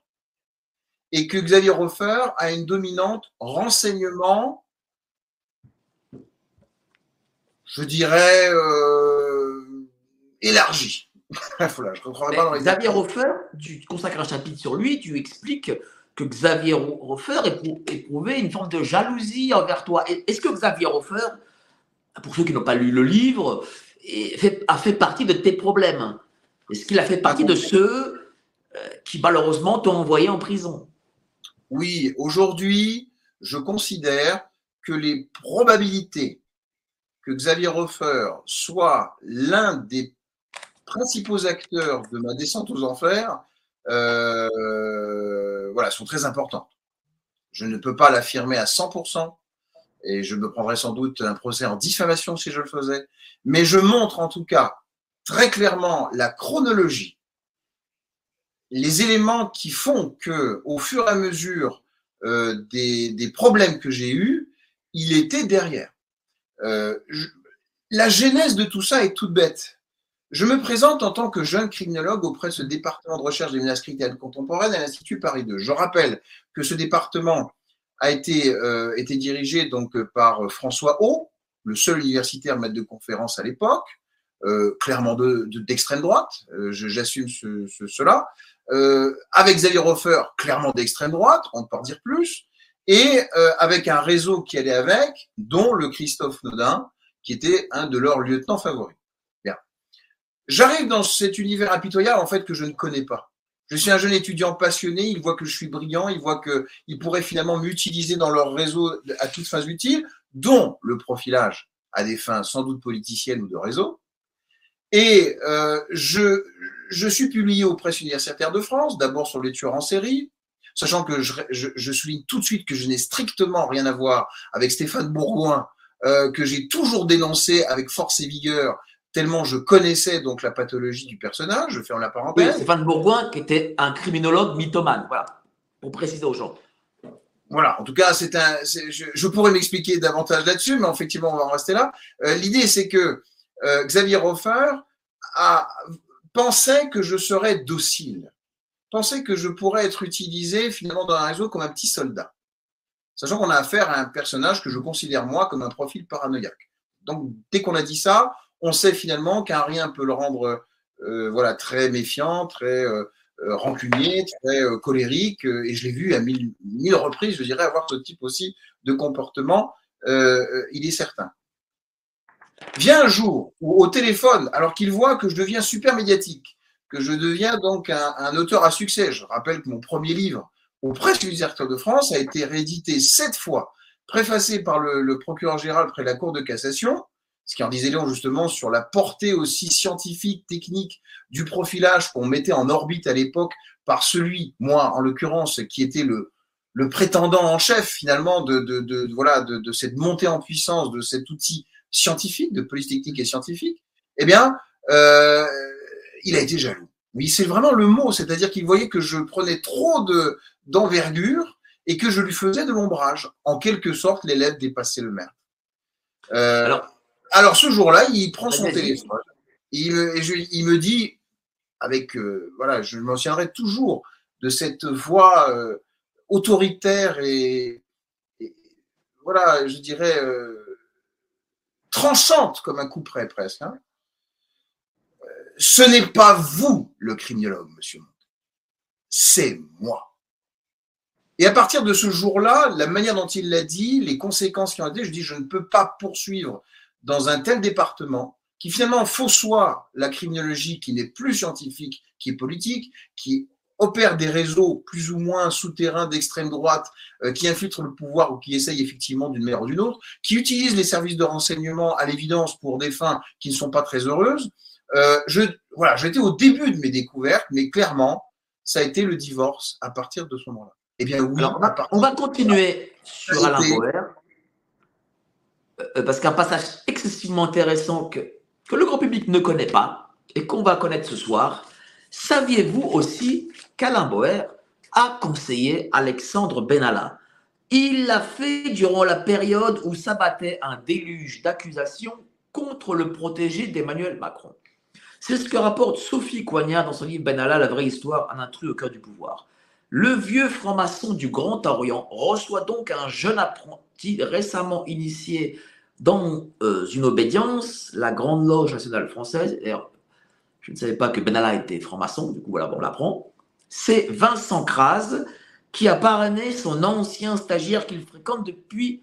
Speaker 2: et que Xavier Hofer a une dominante renseignement, je dirais, euh, élargie. <laughs>
Speaker 1: voilà, je pas dans les Xavier Hofer, tu consacres un chapitre sur lui, tu expliques que Xavier Hofer éprouvait une forme de jalousie envers toi. Est-ce que Xavier Hofer, pour ceux qui n'ont pas lu le livre, a fait partie de tes problèmes? Est-ce qu'il a fait partie de ceux euh, qui malheureusement t'ont envoyé en prison?
Speaker 2: Oui, aujourd'hui, je considère que les probabilités que Xavier Hofer soit l'un des principaux acteurs de ma descente aux enfers euh, voilà, sont très importantes. Je ne peux pas l'affirmer à 100%, et je me prendrais sans doute un procès en diffamation si je le faisais, mais je montre en tout cas très clairement la chronologie, les éléments qui font que, au fur et à mesure euh, des, des, problèmes que j'ai eus, il était derrière. Euh, la genèse de tout ça est toute bête. Je me présente en tant que jeune criminologue auprès de ce département de recherche des menaces criminelles contemporaines à l'Institut Paris 2. Je rappelle que ce département a été, euh, été dirigé donc par François Haut, le seul universitaire maître de conférence à l'époque, euh, clairement d'extrême de, droite, euh, j'assume ce, ce, cela, euh, avec Xavier Hofer, clairement d'extrême droite, on ne peut pas dire plus, et euh, avec un réseau qui allait avec, dont le Christophe Nodin, qui était un de leurs lieutenants favoris. J'arrive dans cet univers impitoyable en fait que je ne connais pas. Je suis un jeune étudiant passionné, il voit que je suis brillant, il voit qu'ils pourraient finalement m'utiliser dans leur réseau à toutes fins utiles, dont le profilage à des fins sans doute politiciennes ou de réseau. Et euh, je, je suis publié aux presses universitaires de France, d'abord sur les tueurs en série, sachant que je, je, je souligne tout de suite que je n'ai strictement rien à voir avec Stéphane Bourgoin, euh, que j'ai toujours dénoncé avec force et vigueur tellement je connaissais donc la pathologie du personnage, je ferme la parenthèse.
Speaker 1: Oui, Stéphane Bourgoin, qui était un criminologue mythomane, voilà, pour préciser aux gens.
Speaker 2: Voilà, en tout cas, c'est un, je, pourrais m'expliquer davantage là-dessus, mais effectivement, on va en rester là. Euh, l'idée, c'est que euh, Xavier Hofer a, pensait que je serais docile, pensait que je pourrais être utilisé finalement dans un réseau comme un petit soldat, sachant qu'on a affaire à un personnage que je considère moi comme un profil paranoïaque. Donc, dès qu'on a dit ça, on sait finalement qu'un rien peut le rendre euh, voilà, très méfiant, très euh, rancunier, très colérique. et je l'ai vu à mille, reprises, je dirais, avoir ce type aussi de comportement, il est certain. Vient un jour au téléphone, alors qu'il voit que je deviens super médiatique, que je deviens donc un, auteur à succès, je rappelle que mon premier livre au Presse de France a été réédité sept fois, préfacé par le, procureur général près de la Cour de cassation, ce qui en disait long justement sur la portée aussi scientifique, technique du profilage qu'on mettait en orbite à l'époque par celui, moi en l'occurrence, qui était le, prétendant en chef finalement de, voilà de, cette montée en puissance de cet outil scientifique, de police technique et scientifique, eh bien, euh, il a été jaloux. Oui, c'est vraiment le mot, c'est-à-dire qu'il voyait que je prenais trop de d'envergure et que je lui faisais de l'ombrage. En quelque sorte, l'élève dépassait le maître. Euh, Alors, alors ce jour-là, il prend son téléphone. Il me, il me dit, avec, euh, voilà, je m'en souviendrai toujours de cette voix euh, autoritaire et, voilà, je dirais, tranchante comme un coup près presque. Hein. Ce n'est pas vous le criminologue, monsieur C'est moi. Et à partir de ce jour-là, la manière dont il l'a dit, les conséquences qui ont été, je dis, je ne peux pas poursuivre dans un tel département qui finalement faussoie la criminologie qui n'est plus scientifique, qui est politique, qui opère des réseaux plus ou moins souterrains d'extrême droite euh, qui infiltrent le pouvoir ou qui essayent effectivement d'une manière ou d'une autre, qui utilisent les services de renseignement à l'évidence pour des fins qui ne sont pas très heureuses. Euh, je, voilà, j'étais au début de mes découvertes, mais clairement, ça a été le divorce à partir de ce moment-là.
Speaker 1: Eh bien oui. on, va, continuer sur Alain Boer. Euh, parce qu'un passage excessivement intéressant que, que le grand public ne connaît pas, et qu'on va connaître ce soir, saviez-vous aussi qu'Alain Boer a conseillé Alexandre Benalla? Il l'a fait durant la période où s'abattait un déluge d'accusations contre le protégé d'Emmanuel Macron. C'est ce que rapporte Sophie Coignard dans son livre Benalla, la vraie histoire, un intrus au cœur du pouvoir. Le vieux franc-maçon du Grand Orient reçoit donc un jeune apprenti récemment initié dans euh, une obédience, la Grande Loge nationale française. Je ne savais pas que Benalla était franc-maçon, du coup voilà, on l'apprend. C'est Vincent Kras qui a parrainé son ancien stagiaire qu'il fréquente depuis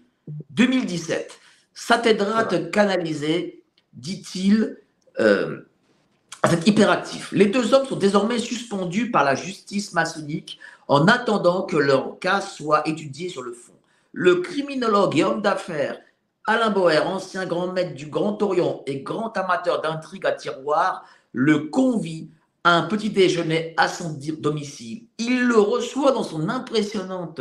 Speaker 1: 2017. Ça t'aidera à te canaliser, dit-il, euh, à être hyperactif. Les deux hommes sont désormais suspendus par la justice maçonnique en attendant que leur cas soit étudié sur le fond. Le criminologue et homme d'affaires Alain Boer, ancien grand maître du Grand Orient et grand amateur d'intrigues à tiroir, le convie à un petit déjeuner à son domicile. Il le reçoit dans son impressionnante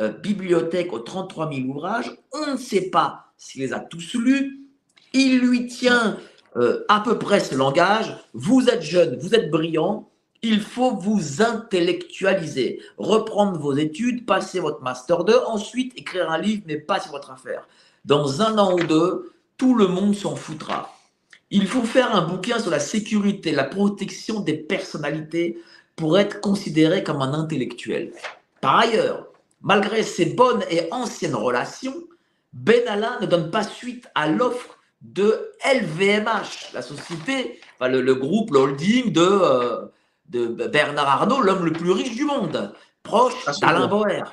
Speaker 1: euh, bibliothèque aux 33 000 ouvrages. On ne sait pas s'il les a tous lus. Il lui tient euh, à peu près ce langage. Vous êtes jeune, vous êtes brillant, il faut vous intellectualiser, reprendre vos études, passer votre master 2, ensuite écrire un livre, mais pas sur votre affaire. Dans un an ou deux, tout le monde s'en foutra. Il faut faire un bouquin sur la sécurité, la protection des personnalités pour être considéré comme un intellectuel. Par ailleurs, malgré ses bonnes et anciennes relations, Benalla ne donne pas suite à l'offre de LVMH, la société, le, groupe, le holding de, euh, de Bernard Arnault, l'homme le plus riche du monde, proche d'Alain Boer.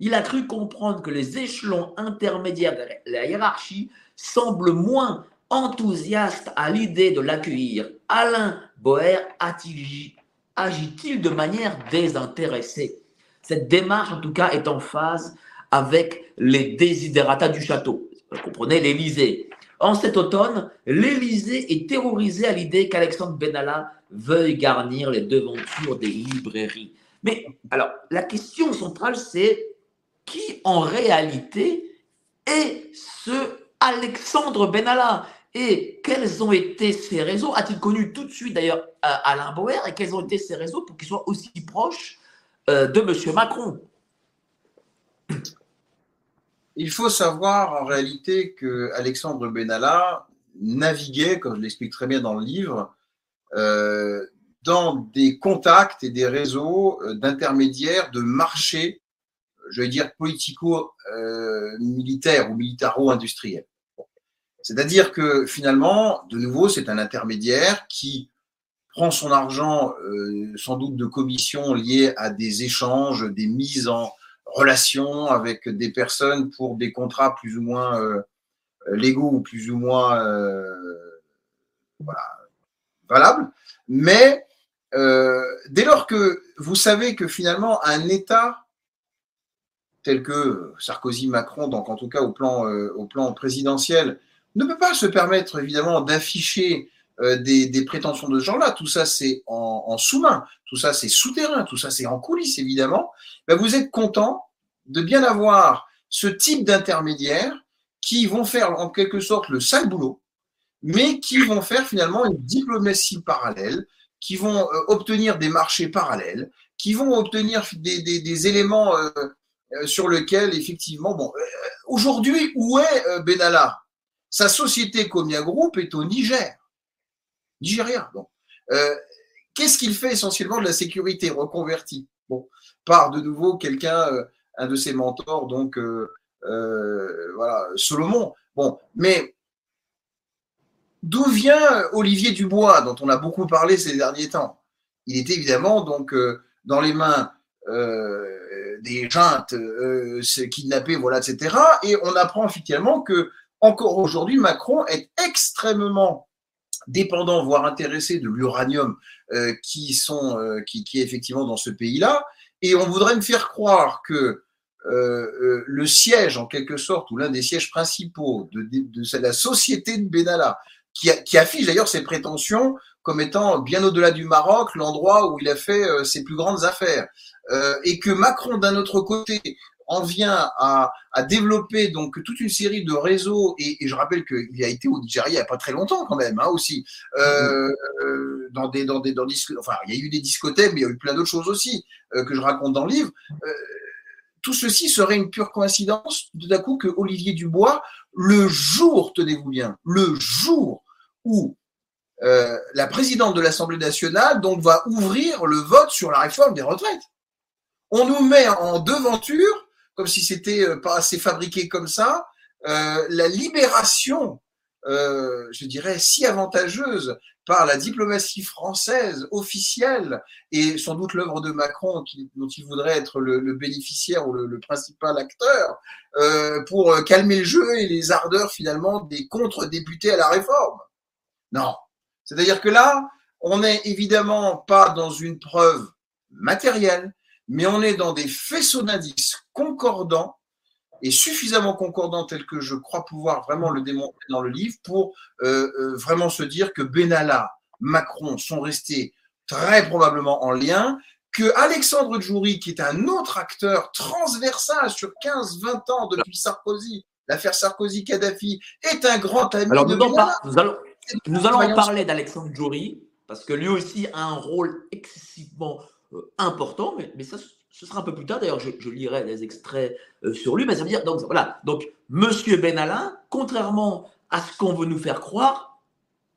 Speaker 1: Il a cru comprendre que les échelons intermédiaires de la hiérarchie semblent moins enthousiastes à l'idée de l'accueillir. Alain Boer agit-il de manière désintéressée? Cette démarche, en tout cas, est en phase avec les désidératas du château. Vous comprenez, l'Élysée. En cet automne, l'Élysée est terrorisé à l'idée qu'Alexandre Benalla veuille garnir les devantures des librairies. Mais alors, la question centrale, c'est qui en réalité est ce Alexandre Benalla? Et quels ont été ses réseaux? A-t-il connu tout de suite d'ailleurs Alain Boer et quels ont été ses réseaux pour qu'il soit aussi proche euh, de M. Macron?
Speaker 2: Il faut savoir en réalité que Alexandre Benalla naviguait, comme je l'explique très bien dans le livre, euh, dans des contacts et des réseaux euh, d'intermédiaires de marchés je vais dire, politico-militaire ou militaro-industriel. C'est-à-dire que finalement, de nouveau, c'est un intermédiaire qui prend son argent, euh, sans doute de commissions liées à des échanges, des mises en relation avec des personnes pour des contrats plus ou moins euh, légaux ou plus ou moins euh, valables. Mais dès lors que vous savez que finalement un État tel que Sarkozy, Macron, donc en tout cas au plan, au plan présidentiel, ne peut pas se permettre évidemment d'afficher euh, des, prétentions de ce genre-là. Tout ça, c'est en, sous-main, tout ça, c'est souterrain, tout ça, c'est en coulisses, évidemment. Ben, vous êtes content de bien avoir ce type d'intermédiaires qui vont faire en quelque sorte le sale boulot, mais qui vont faire finalement une diplomatie parallèle, qui vont euh, obtenir des marchés parallèles, qui vont obtenir des, des, éléments euh, sur lequel, effectivement, bon, aujourd'hui, où est Benalla? Sa société Comia Group est au Niger. Nigeria. Bon. Qu'est-ce qu'il fait essentiellement de la sécurité reconvertie? Bon, par de nouveau quelqu'un, un de ses mentors, donc voilà, Solomon. Bon, mais d'où vient Olivier Dubois, dont on a beaucoup parlé ces derniers temps? Il est évidemment donc dans les mains des juntes euh, kidnappées, voilà, etc. Et on apprend effectivement que encore aujourd'hui, Macron est extrêmement dépendant, voire intéressé de l'uranium euh, euh, qui, qui, est effectivement dans ce pays-là. Et on voudrait me faire croire que euh, le siège, en quelque sorte, ou l'un des sièges principaux de, de, la société de Benalla, qui, affiche d'ailleurs ses prétentions comme étant bien au-delà du Maroc, l'endroit où il a fait ses plus grandes affaires, et que Macron, d'un autre côté, en vient à, développer donc toute une série de réseaux, et, je rappelle qu'il a été au Nigeria il n'y a pas très longtemps quand même, hein, aussi, euh, euh, dans des, dans des, dans enfin, il y a eu des discothèques, mais il y a eu plein d'autres choses aussi euh, que je raconte dans le livre. tout ceci serait une pure coïncidence, tout à coup, que Olivier Dubois, le jour, tenez-vous bien, le jour où la présidente de l'Assemblée nationale donc va ouvrir le vote sur la réforme des retraites. On nous met en devanture comme si c'était euh, pas assez fabriqué comme ça, euh, la libération, euh, je dirais, si avantageuse par la diplomatie française officielle et sans doute l'œuvre de Macron dont il voudrait être le, bénéficiaire ou le, principal acteur pour calmer le jeu et les ardeurs finalement des contre-députés à la réforme. Non. C'est-à-dire que là, on n'est évidemment pas dans une preuve matérielle, mais on est dans des faisceaux d'indices concordants et suffisamment concordants tels que je crois pouvoir vraiment le démontrer dans le livre pour euh, euh, vraiment se dire que Benalla, Macron sont restés très probablement en lien, que Alexandre Djouri, qui est un autre acteur transversal sur 15-20 ans depuis Sarkozy, l'affaire Sarkozy-Kadhafi, est un grand ami
Speaker 1: Alors,
Speaker 2: de
Speaker 1: nous, Benalla. nous allons, nous allons parler d'Alexandre Djouri, parce que lui aussi a un rôle excessivement euh, important, mais, mais, ça, ce sera un peu plus tard. D'ailleurs, je, lirai des extraits euh, sur lui, mais ça veut dire, donc voilà, donc Monsieur Benalla, contrairement à ce qu'on veut nous faire croire,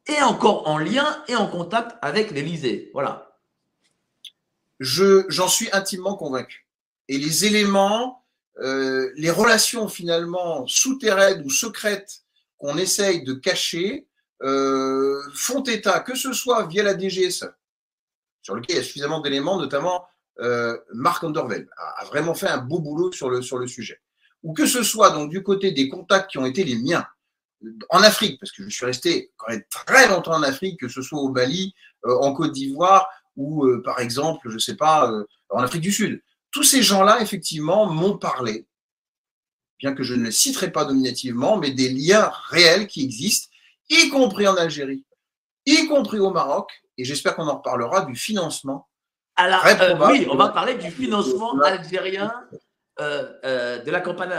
Speaker 1: est encore en lien et en contact avec l'Élysée. Voilà.
Speaker 2: Je, j'en suis intimement convaincu. Et les éléments, euh, les relations finalement souterraines ou secrètes qu'on essaye de cacher font état, que ce soit via la DGSE, sur lequel il y a suffisamment d'éléments, notamment euh, Marc Undervel a, vraiment fait un beau boulot sur le, sur le sujet. Ou que ce soit donc du côté des contacts qui ont été les miens en Afrique, parce que je suis resté quand même très longtemps en Afrique, que ce soit au Mali, euh, en Côte d'Ivoire ou euh, par exemple, je ne sais pas, en Afrique du Sud. Tous ces gens-là, effectivement, m'ont parlé, bien que je ne les citerai pas nominativement, mais des liens réels qui existent, y compris en Algérie, y compris au Maroc, et j'espère qu'on en reparlera, du financement.
Speaker 1: Alors, euh, oui, on va parler du financement algérien euh, euh, de la campagne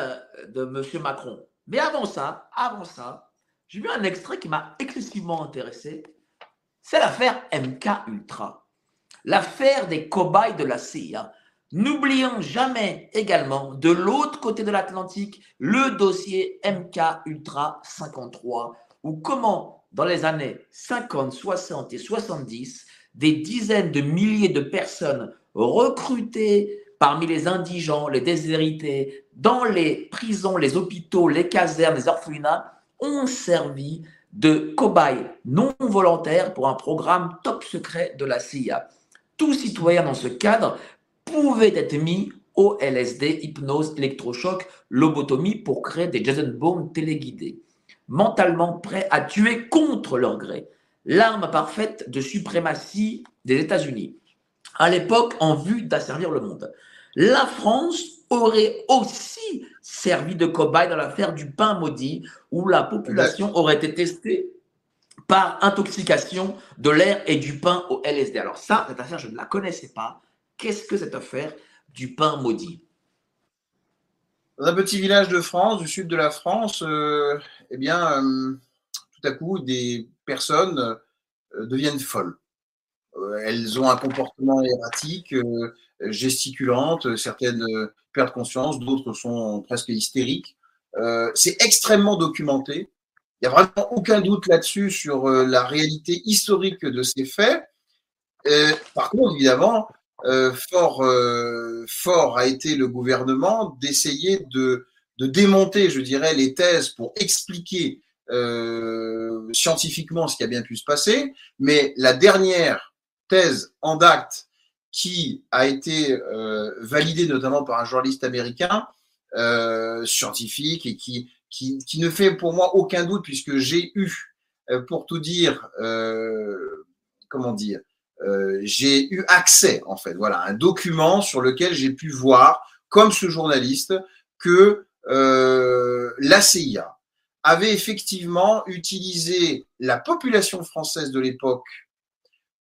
Speaker 1: de M. Macron. Mais avant ça, avant ça, j'ai vu un extrait qui m'a excessivement intéressé. C'est l'affaire MK Ultra. L'affaire des cobayes de la CIA. N'oublions jamais également, de l'autre côté de l'Atlantique, le dossier MK Ultra 53, ou comment dans les années 50, 60 et 70, des dizaines de milliers de personnes recrutées parmi les indigents, les déshérités, dans les prisons, les hôpitaux, les casernes, les orphelinats, ont servi de cobayes non volontaires pour un programme top secret de la CIA. Tout citoyen dans ce cadre pouvait être mis au LSD, hypnose, électrochoc, lobotomie pour créer des Jason Bourne téléguidés mentalement prêts à tuer contre leur gré. L'arme parfaite de suprématie des États-Unis, à l'époque en vue d'asservir le monde. La France aurait aussi servi de cobaye dans l'affaire du pain maudit, où la population aurait été testée par intoxication de l'air et du pain au LSD. Alors ça, cette affaire, je ne la connaissais pas. Qu'est-ce que cette affaire du pain maudit?
Speaker 2: Dans un petit village de France, du sud de la France, euh, eh bien, euh, tout à coup, des personnes euh, deviennent folles. elles ont un comportement erratique, gesticulantes, certaines perdent conscience, d'autres sont presque hystériques. C'est extrêmement documenté. Il n'y a vraiment aucun doute là-dessus sur la réalité historique de ces faits. par contre, évidemment, euh, fort, euh, fort a été le gouvernement d'essayer de, de, démonter, je dirais, les thèses pour expliquer euh, scientifiquement ce qui a bien pu se passer. Mais la dernière thèse en date qui a été euh, validée notamment par un journaliste américain euh, scientifique et qui, qui, qui, ne fait pour moi aucun doute puisque j'ai eu, pour tout dire, comment dire, euh, j'ai eu accès, en fait, voilà, un document sur lequel j'ai pu voir, comme ce journaliste, que euh, la CIA avait effectivement utilisé la population française de l'époque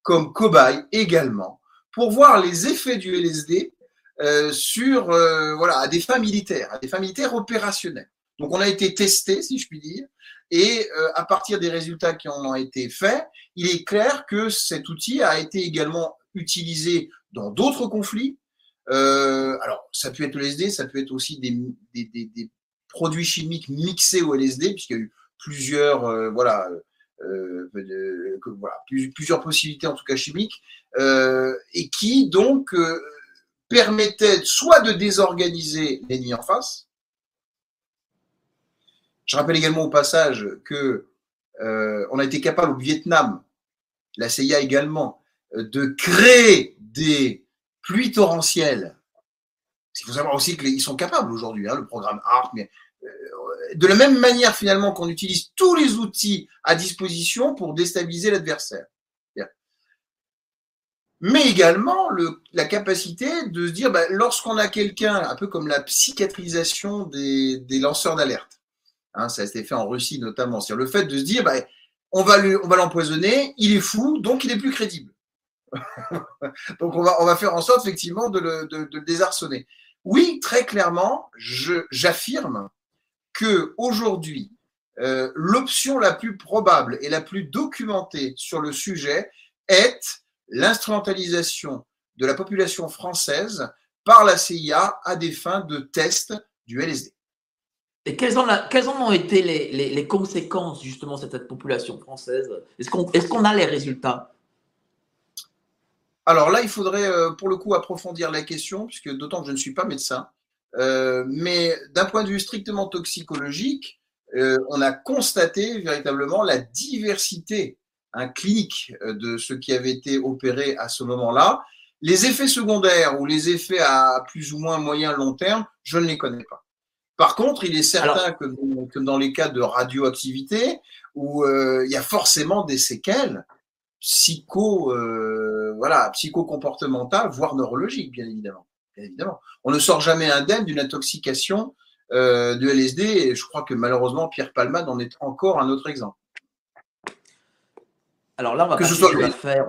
Speaker 2: comme cobaye également pour voir les effets du LSD euh, sur, euh, voilà, à des fins militaires, à des fins militaires opérationnelles. Donc, on a été testé, si je puis dire, et euh, à partir des résultats qui en ont été faits, il est clair que cet outil a été également utilisé dans d'autres conflits. Alors, ça peut être le LSD, ça peut être aussi des produits chimiques mixés au LSD, puisqu'il y a eu plusieurs, euh, voilà, euh, de, voilà, plusieurs possibilités en tout cas chimiques, euh, et qui donc euh, permettaient soit de désorganiser l'ennemi en face. Je rappelle également au passage que euh, on a été capable au Vietnam, la CIA également, de créer des pluies torrentielles. Il faut savoir aussi qu'ils sont capables aujourd'hui, hein, le programme ARC, mais de la même manière finalement qu'on utilise tous les outils à disposition pour déstabiliser l'adversaire. Mais également le, la capacité de se dire, bah, lorsqu'on a quelqu'un, un peu comme la psychiatrisation des, lanceurs d'alerte, hein, ça a été fait en Russie notamment, c'est le fait de se dire, bah, on va l'empoisonner, il est fou, donc il est plus crédible. <laughs> donc on va, on va faire en sorte effectivement de le, de le désarçonner. Oui, très clairement, j'affirme que aujourd'hui, euh, l'option la plus probable et la plus documentée sur le sujet est l'instrumentalisation de la population française par la CIA à des fins de test du LSD.
Speaker 1: Et quelles, ont ont été les, conséquences justement de cette population française? Est-ce qu'on est qu'on a les résultats?
Speaker 2: Alors là, il faudrait euh, pour le coup approfondir la question, puisque d'autant que je ne suis pas médecin. Euh, mais d'un point de vue strictement toxicologique, euh, on a constaté véritablement la diversité hein, clinique de ce qui avait été opéré à ce moment-là. Les effets secondaires ou les effets à plus ou moins moyen long terme, je ne les connais pas. Par contre, il est certain Alors, que, que, dans les cas de radioactivité, où il y a forcément des séquelles psycho, voilà, psychocomportementales, voire neurologiques, bien évidemment évidemment. On ne sort jamais indemne d'une intoxication euh, de LSD et je crois que malheureusement Pierre Palmade en est encore un autre exemple.
Speaker 1: Alors là, on va
Speaker 2: que ce soit le faire.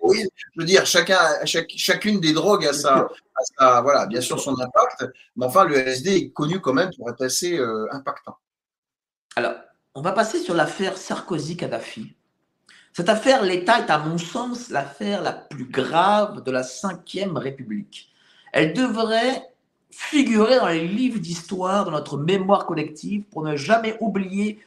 Speaker 2: Oui, je veux dire, chacun, chaque, chacune des drogues a sa, a sa, voilà, bien sûr son impact, mais enfin le LSD est connu quand même pour être assez euh, impactant.
Speaker 1: Alors, on va passer sur l'affaire Sarkozy-Kadhafi. Cette affaire, l'État est à mon sens l'affaire la plus grave de la Ve République. Elle devrait figurer dans les livres d'histoire, dans notre mémoire collective, pour ne jamais oublier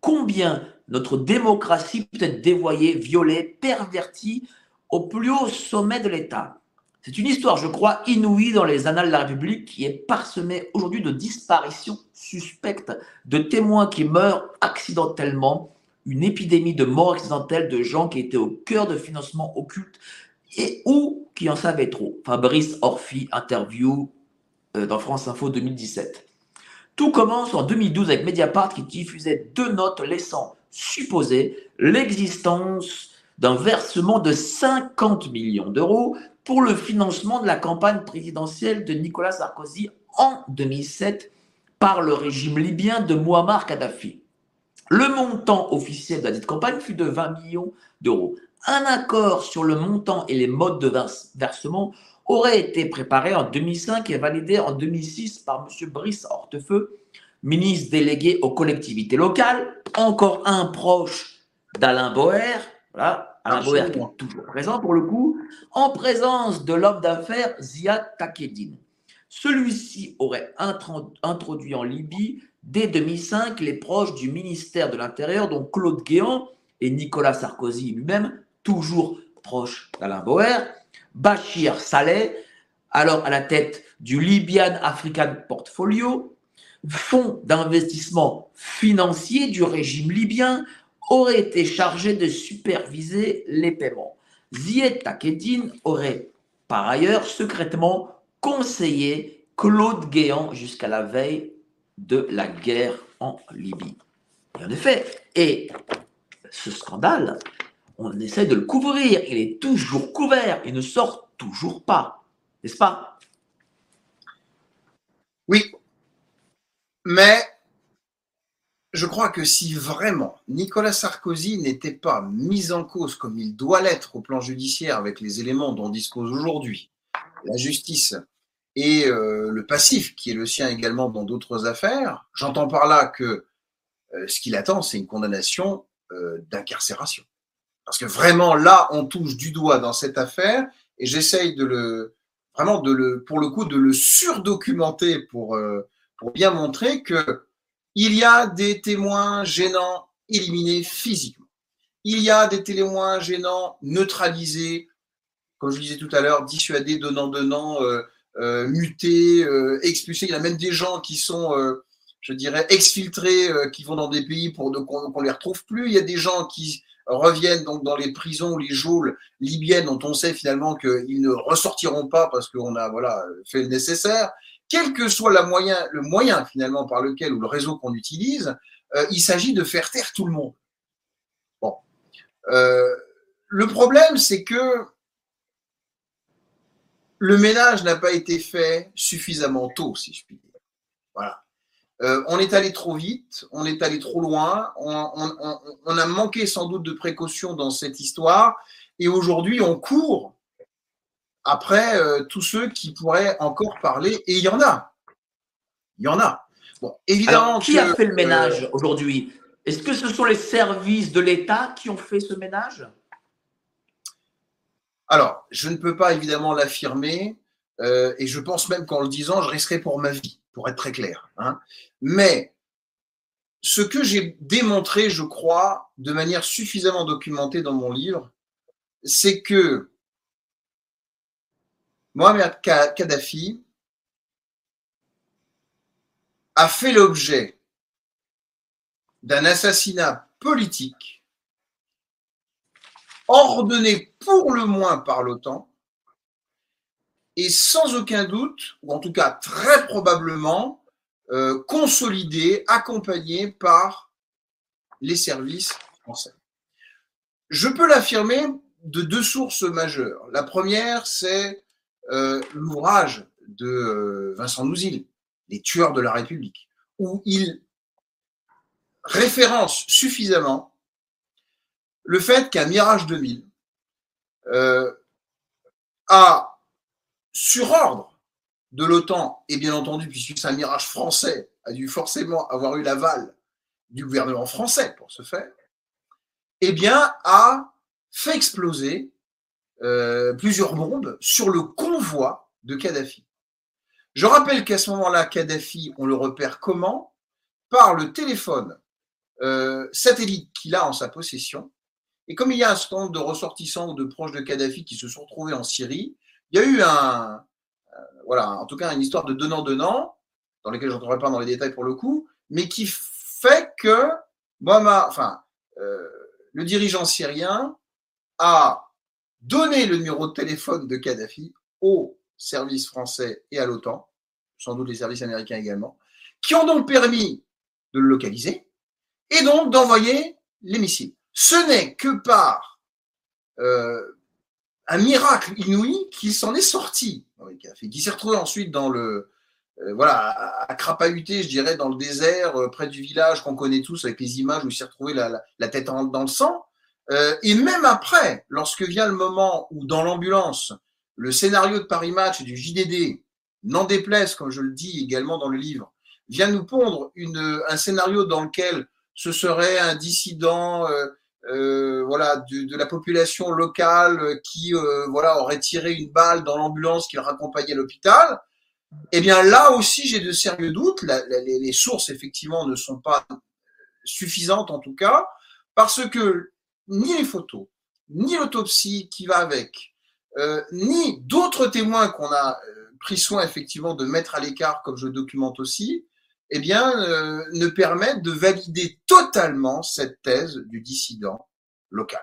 Speaker 1: combien notre démocratie peut être dévoyée, violée, pervertie au plus haut sommet de l'État. C'est une histoire, je crois, inouïe dans les annales de la République qui est parsemée aujourd'hui de disparitions suspectes, de témoins qui meurent accidentellement, une épidémie de morts accidentelles de gens qui étaient au cœur de financements occultes et ou qui en savait trop. Fabrice Orphy, interview euh, dans France Info 2017. Tout commence en 2012 avec Mediapart qui diffusait deux notes laissant supposer l'existence d'un versement de 50 millions d'euros pour le financement de la campagne présidentielle de Nicolas Sarkozy en 2007 par le régime libyen de Muammar Kadhafi. Le montant officiel de la dite campagne fut de 20 millions d'euros. Un accord sur le montant et les modes de versement aurait été préparé en 2005 et validé en 2006 par M. Brice Hortefeux, ministre délégué aux collectivités locales, encore un proche d'Alain Boer, voilà, Alain Boer qui est toujours présent pour le coup, en présence de l'homme d'affaires Ziad Takedine. Celui-ci aurait introduit en Libye dès 2005 les proches du ministère de l'Intérieur, dont Claude Guéant et Nicolas Sarkozy lui-même, toujours proche d'Alain Boer, Bachir Saleh, alors à la tête du Libyan African Portfolio, fonds d'investissement financier du régime libyen, aurait été chargé de superviser les paiements. Zied Takedine aurait par ailleurs secrètement conseillé Claude Guéant jusqu'à la veille de la guerre en Libye. Et en effet, et ce scandale on essaie de le couvrir. Il est toujours couvert. Il ne sort toujours pas. N'est-ce pas?
Speaker 2: Oui. Mais je crois que si vraiment Nicolas Sarkozy n'était pas mis en cause comme il doit l'être au plan judiciaire avec les éléments dont dispose aujourd'hui la justice et euh, le passif qui est le sien également dans d'autres affaires. J'entends par là que euh, ce qu'il attend, c'est une condamnation euh, d'incarcération. Parce que vraiment, là, on touche du doigt dans cette affaire et j'essaye de le, vraiment de le, pour le coup, de le surdocumenter pour, pour bien montrer que il y a des témoins gênants éliminés physiquement. Il y a des témoins gênants neutralisés, comme je disais tout à l'heure, dissuadés, donnant, donnant, euh, mutés, euh, expulsés. Il y a même des gens qui sont, euh, je dirais, exfiltrés, euh, qui vont dans des pays pour qu'on ne les retrouve plus. Il y a des gens qui reviennent donc dans les prisons les geôles libyennes dont on sait finalement qu'ils ne ressortiront pas parce qu'on a voilà fait le nécessaire. Quel que soit la moyen, le moyen finalement par lequel ou le réseau qu'on utilise, euh, il s'agit de faire taire tout le monde. Bon, euh, le problème c'est que le ménage n'a pas été fait suffisamment tôt, si je puis dire. Voilà. Euh, on est allé trop vite, on est allé trop loin, on, on- on- on a manqué sans doute de précautions dans cette histoire, et aujourd'hui on court après euh, tous ceux qui pourraient encore parler, et il y en a. Il y en a. Bon, évidemment.
Speaker 1: Alors, qui
Speaker 2: que,
Speaker 1: a fait le
Speaker 2: euh,
Speaker 1: ménage aujourd'hui? Est-ce que ce sont les services de l'État qui ont fait ce ménage?
Speaker 2: Alors, je ne peux pas évidemment l'affirmer, euh, et je pense même qu'en le disant, je risquerais pour ma vie, pour être très clair. hein. Mais ce que j'ai démontré, je crois, de manière suffisamment documentée dans mon livre, c'est que Mohamed Ka- Kadhafi a fait l'objet d'un assassinat politique ordonné pour le moins par l'OTAN et sans aucun doute, ou en tout cas très probablement, euh, consolidé, accompagné par les services français. Je peux l'affirmer de deux sources majeures. La première, c'est euh, l'ouvrage de euh, Vincent Nouzil, Les tueurs de la République, où il référence suffisamment le fait qu'un Mirage 2000 euh, a, sur ordre de l'OTAN, et bien entendu, puisque c'est un Mirage français, a dû forcément avoir eu l'aval du gouvernement français pour ce faire, eh bien, a fait exploser euh, plusieurs bombes sur le convoi de Kadhafi. Je rappelle qu'à ce moment-là, Kadhafi, on le repère comment? Par le téléphone euh, satellite qu'il a en sa possession. Et comme il y a un certain nombre de ressortissants ou de proches de Kadhafi qui se sont retrouvés en Syrie, il y a eu un, euh, voilà, en tout cas une histoire de donnant-donnant, dans laquelle je n'entrerai pas dans les détails pour le coup, mais qui fait que enfin, euh, le dirigeant syrien a donné le numéro de téléphone de Kadhafi aux services français et à l'OTAN, sans doute les services américains également, qui ont donc permis de le localiser et donc d'envoyer les missiles. Ce n'est que par euh, un miracle inouï qu'il s'en est sorti, qui s'est retrouvé ensuite dans le, euh, voilà, à, crapahuter, je dirais, dans le désert, euh, près du village qu'on connaît tous avec les images où il s'est retrouvé la, tête en, dans le sang. Et même après, lorsque vient le moment où dans l'ambulance, le scénario de Paris Match et du JDD, n'en déplaise, comme je le dis également dans le livre, vient nous pondre un scénario dans lequel ce serait un dissident euh, voilà, de, de, la population locale qui euh, voilà, aurait tiré une balle dans l'ambulance qui le raccompagnait à l'hôpital. Eh bien là aussi, j'ai de sérieux doutes. Les sources, effectivement, ne sont pas suffisantes en tout cas, parce que ni les photos, ni l'autopsie qui va avec, euh, ni d'autres témoins qu'on a euh, pris soin effectivement de mettre à l'écart, comme je documente aussi, eh bien, euh, ne permettent de valider totalement cette thèse du dissident local.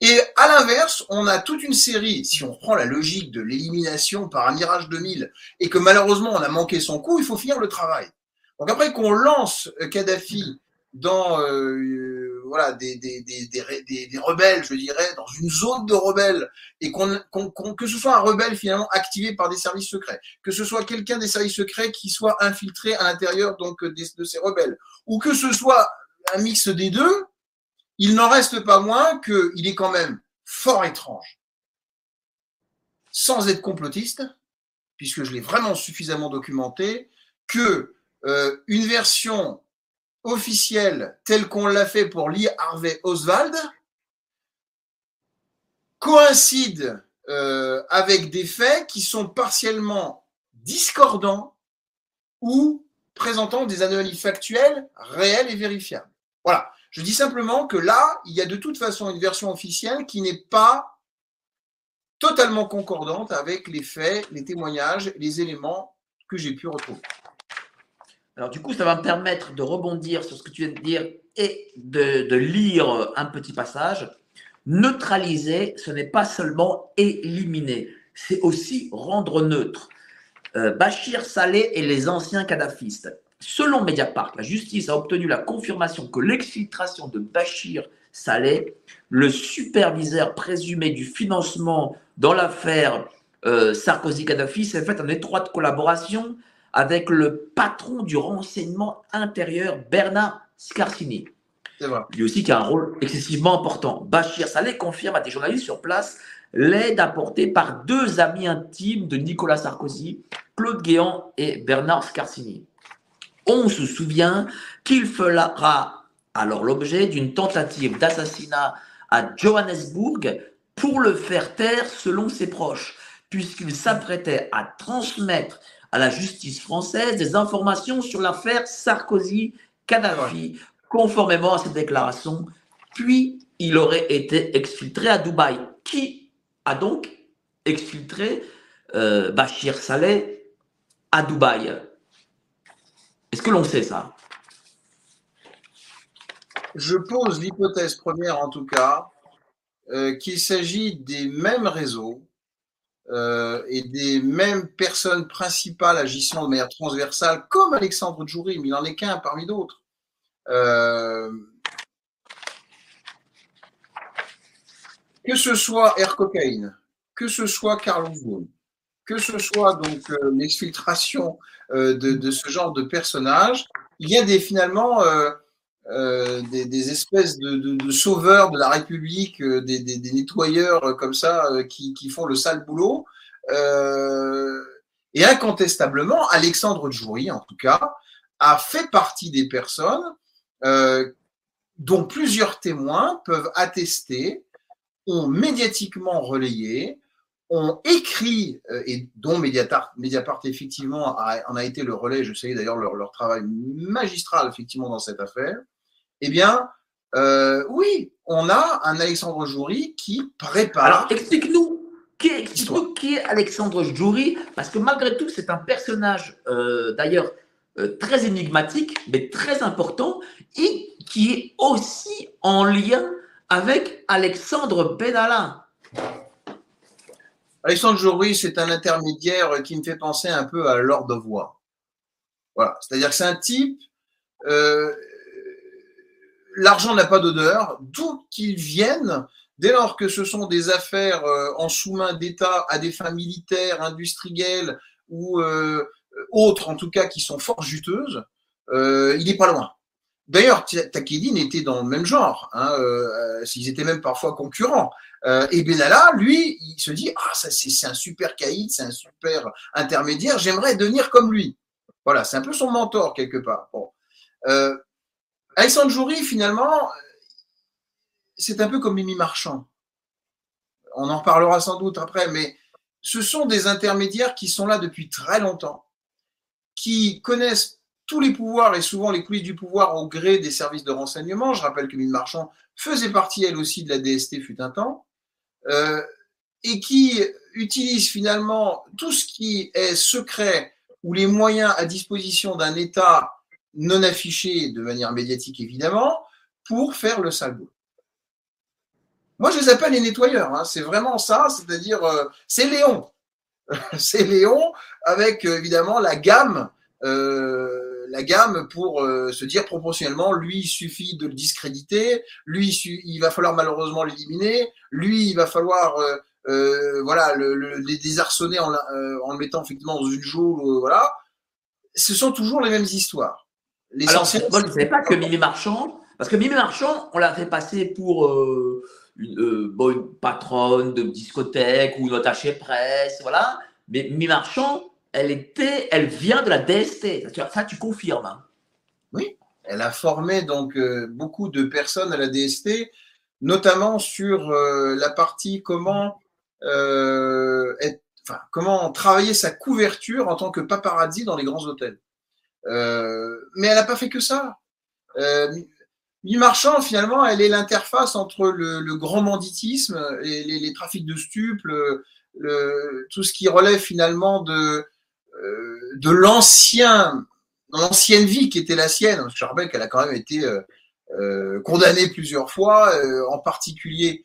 Speaker 2: Et à l'inverse, on a toute une série, si on reprend la logique de l'élimination par un mirage 2000, et que malheureusement on a manqué son coup, il faut finir le travail. Donc après qu'on lance Kadhafi dans euh, voilà des, des, des, des, rebelles, je dirais, dans une zone de rebelles, et qu'on que ce soit un rebelle finalement activé par des services secrets, que ce soit quelqu'un des services secrets qui soit infiltré à l'intérieur donc des, de ces rebelles, ou que ce soit un mix des deux, il n'en reste pas moins qu'il est quand même fort étrange, sans être complotiste, puisque je l'ai vraiment suffisamment documenté, que euh, une version officielle telle qu'on l'a fait pour Lee Harvey Oswald coïncide euh, avec des faits qui sont partiellement discordants ou présentant des anomalies factuelles réelles et vérifiables. Voilà. Je dis simplement que là, il y a de toute façon une version officielle qui n'est pas totalement concordante avec les faits, les témoignages, les éléments que j'ai pu retrouver.
Speaker 1: Alors du coup, ça va me permettre de rebondir sur ce que tu viens de dire et de, lire un petit passage. Neutraliser, ce n'est pas seulement éliminer, c'est aussi rendre neutre. Euh, Bachir Saleh et les anciens kadhafistes. Selon Mediapart, la justice a obtenu la confirmation que l'exfiltration de Bachir Saleh, le superviseur présumé du financement dans l'affaire euh, Sarkozy-Kadhafi, s'est faite en étroite collaboration avec le patron du renseignement intérieur, Bernard Scarsini. Lui aussi qui a un rôle excessivement important. Bachir Saleh confirme à des journalistes sur place l'aide apportée par deux amis intimes de Nicolas Sarkozy, Claude Guéant et Bernard Scarsini. On se souvient qu'il fera alors l'objet d'une tentative d'assassinat à Johannesburg pour le faire taire selon ses proches, puisqu'il s'apprêtait à transmettre à la justice française des informations sur l'affaire Sarkozy-Kadhafi, conformément à ses déclarations. Puis, il aurait été exfiltré à Dubaï. Qui a donc exfiltré euh, Bachir Saleh à Dubaï? Est-ce que l'on sait ça?
Speaker 2: Je pose l'hypothèse première en tout cas, euh, qu'il s'agit des mêmes réseaux euh, et des mêmes personnes principales agissant de manière transversale, comme Alexandre Djouri, mais il n'en est qu'un parmi d'autres. Euh, que ce soit Air Cocaine, que ce soit Carlos Ghosn, que ce soit donc euh, l'exfiltration de, ce genre de personnages, il y a des finalement des, espèces de, sauveurs de la République, des, nettoyeurs comme ça qui, font le sale boulot. et incontestablement, Alexandre Djoury, en tout cas, a fait partie des personnes dont plusieurs témoins peuvent attester, ont médiatiquement relayé, ont écrit, euh, et dont Mediapart, effectivement en a été le relais, je sais d'ailleurs leur, leur, travail magistral effectivement dans cette affaire, eh bien, euh, oui, on a un Alexandre Joury qui prépare.
Speaker 1: Alors explique-nous, qui, explique qui est Alexandre Joury, parce que malgré tout, c'est un personnage euh, d'ailleurs très énigmatique, mais très important, et qui est aussi en lien avec Alexandre Benalla.
Speaker 2: Alexandre Joury, c'est un intermédiaire qui me fait penser un peu à Lord of War. Voilà, c'est-à-dire que c'est un type. Euh, l'argent n'a pas d'odeur, d'où qu'il vienne, dès lors que ce sont des affaires euh, en sous-main d'État à des fins militaires, industrielles ou euh, autres, en tout cas, qui sont fort juteuses, il n'est pas loin. D'ailleurs, Takedin était dans le même genre. Hein, euh, S'ils étaient même parfois concurrents. Euh, et Benalla, lui, il se dit ah ça c'est un super caïd, c'est un super intermédiaire. J'aimerais devenir comme lui. Voilà, c'est un peu son mentor quelque part. Bon. Alexandre Joury, finalement, c'est un peu comme Mimi Marchand. On en parlera sans doute après, mais ce sont des intermédiaires qui sont là depuis très longtemps, qui connaissent tous les pouvoirs et souvent les coulisses du pouvoir au gré des services de renseignement. Je rappelle que Mine Marchand faisait partie elle aussi de la DST fut un temps, euh, et qui utilise finalement tout ce qui est secret ou les moyens à disposition d'un État non affiché de manière médiatique évidemment pour faire le sale boulot. Moi, je les appelle les nettoyeurs. Hein. C'est vraiment ça, c'est-à-dire euh, c'est Léon, <laughs> c'est Léon avec euh, évidemment la gamme. Euh, la gamme pour euh, se dire proportionnellement, lui, il suffit de le discréditer, lui, il va falloir malheureusement l'éliminer, lui, il va falloir euh, voilà, le, les désarçonner en, en, le mettant effectivement dans une geôle, voilà. Ce sont toujours les mêmes histoires.
Speaker 1: Alors, moi, je ne savais pas que Mimi Marchand, parce que Mimi Marchand, on l'a fait passer pour une, bonne patronne de discothèque ou une attachée presse, voilà. Mais Mimi Marchand, elle était, elle vient de la DST. Ça, tu confirmes. Hein
Speaker 2: oui, elle a formé donc euh, beaucoup de personnes à la DST, notamment sur euh, la partie euh, comment travailler sa couverture en tant que paparazzi dans les grands hôtels. Mais elle n'a pas fait que ça. Mi Marchand, finalement, elle est l'interface entre le, grand banditisme, et les, trafics de stupes, tout ce qui relève finalement de, euh, l'ancien, l'ancienne vie qui était la sienne. Je rappelle qu'elle a quand même été euh, euh, condamnée plusieurs fois, en particulier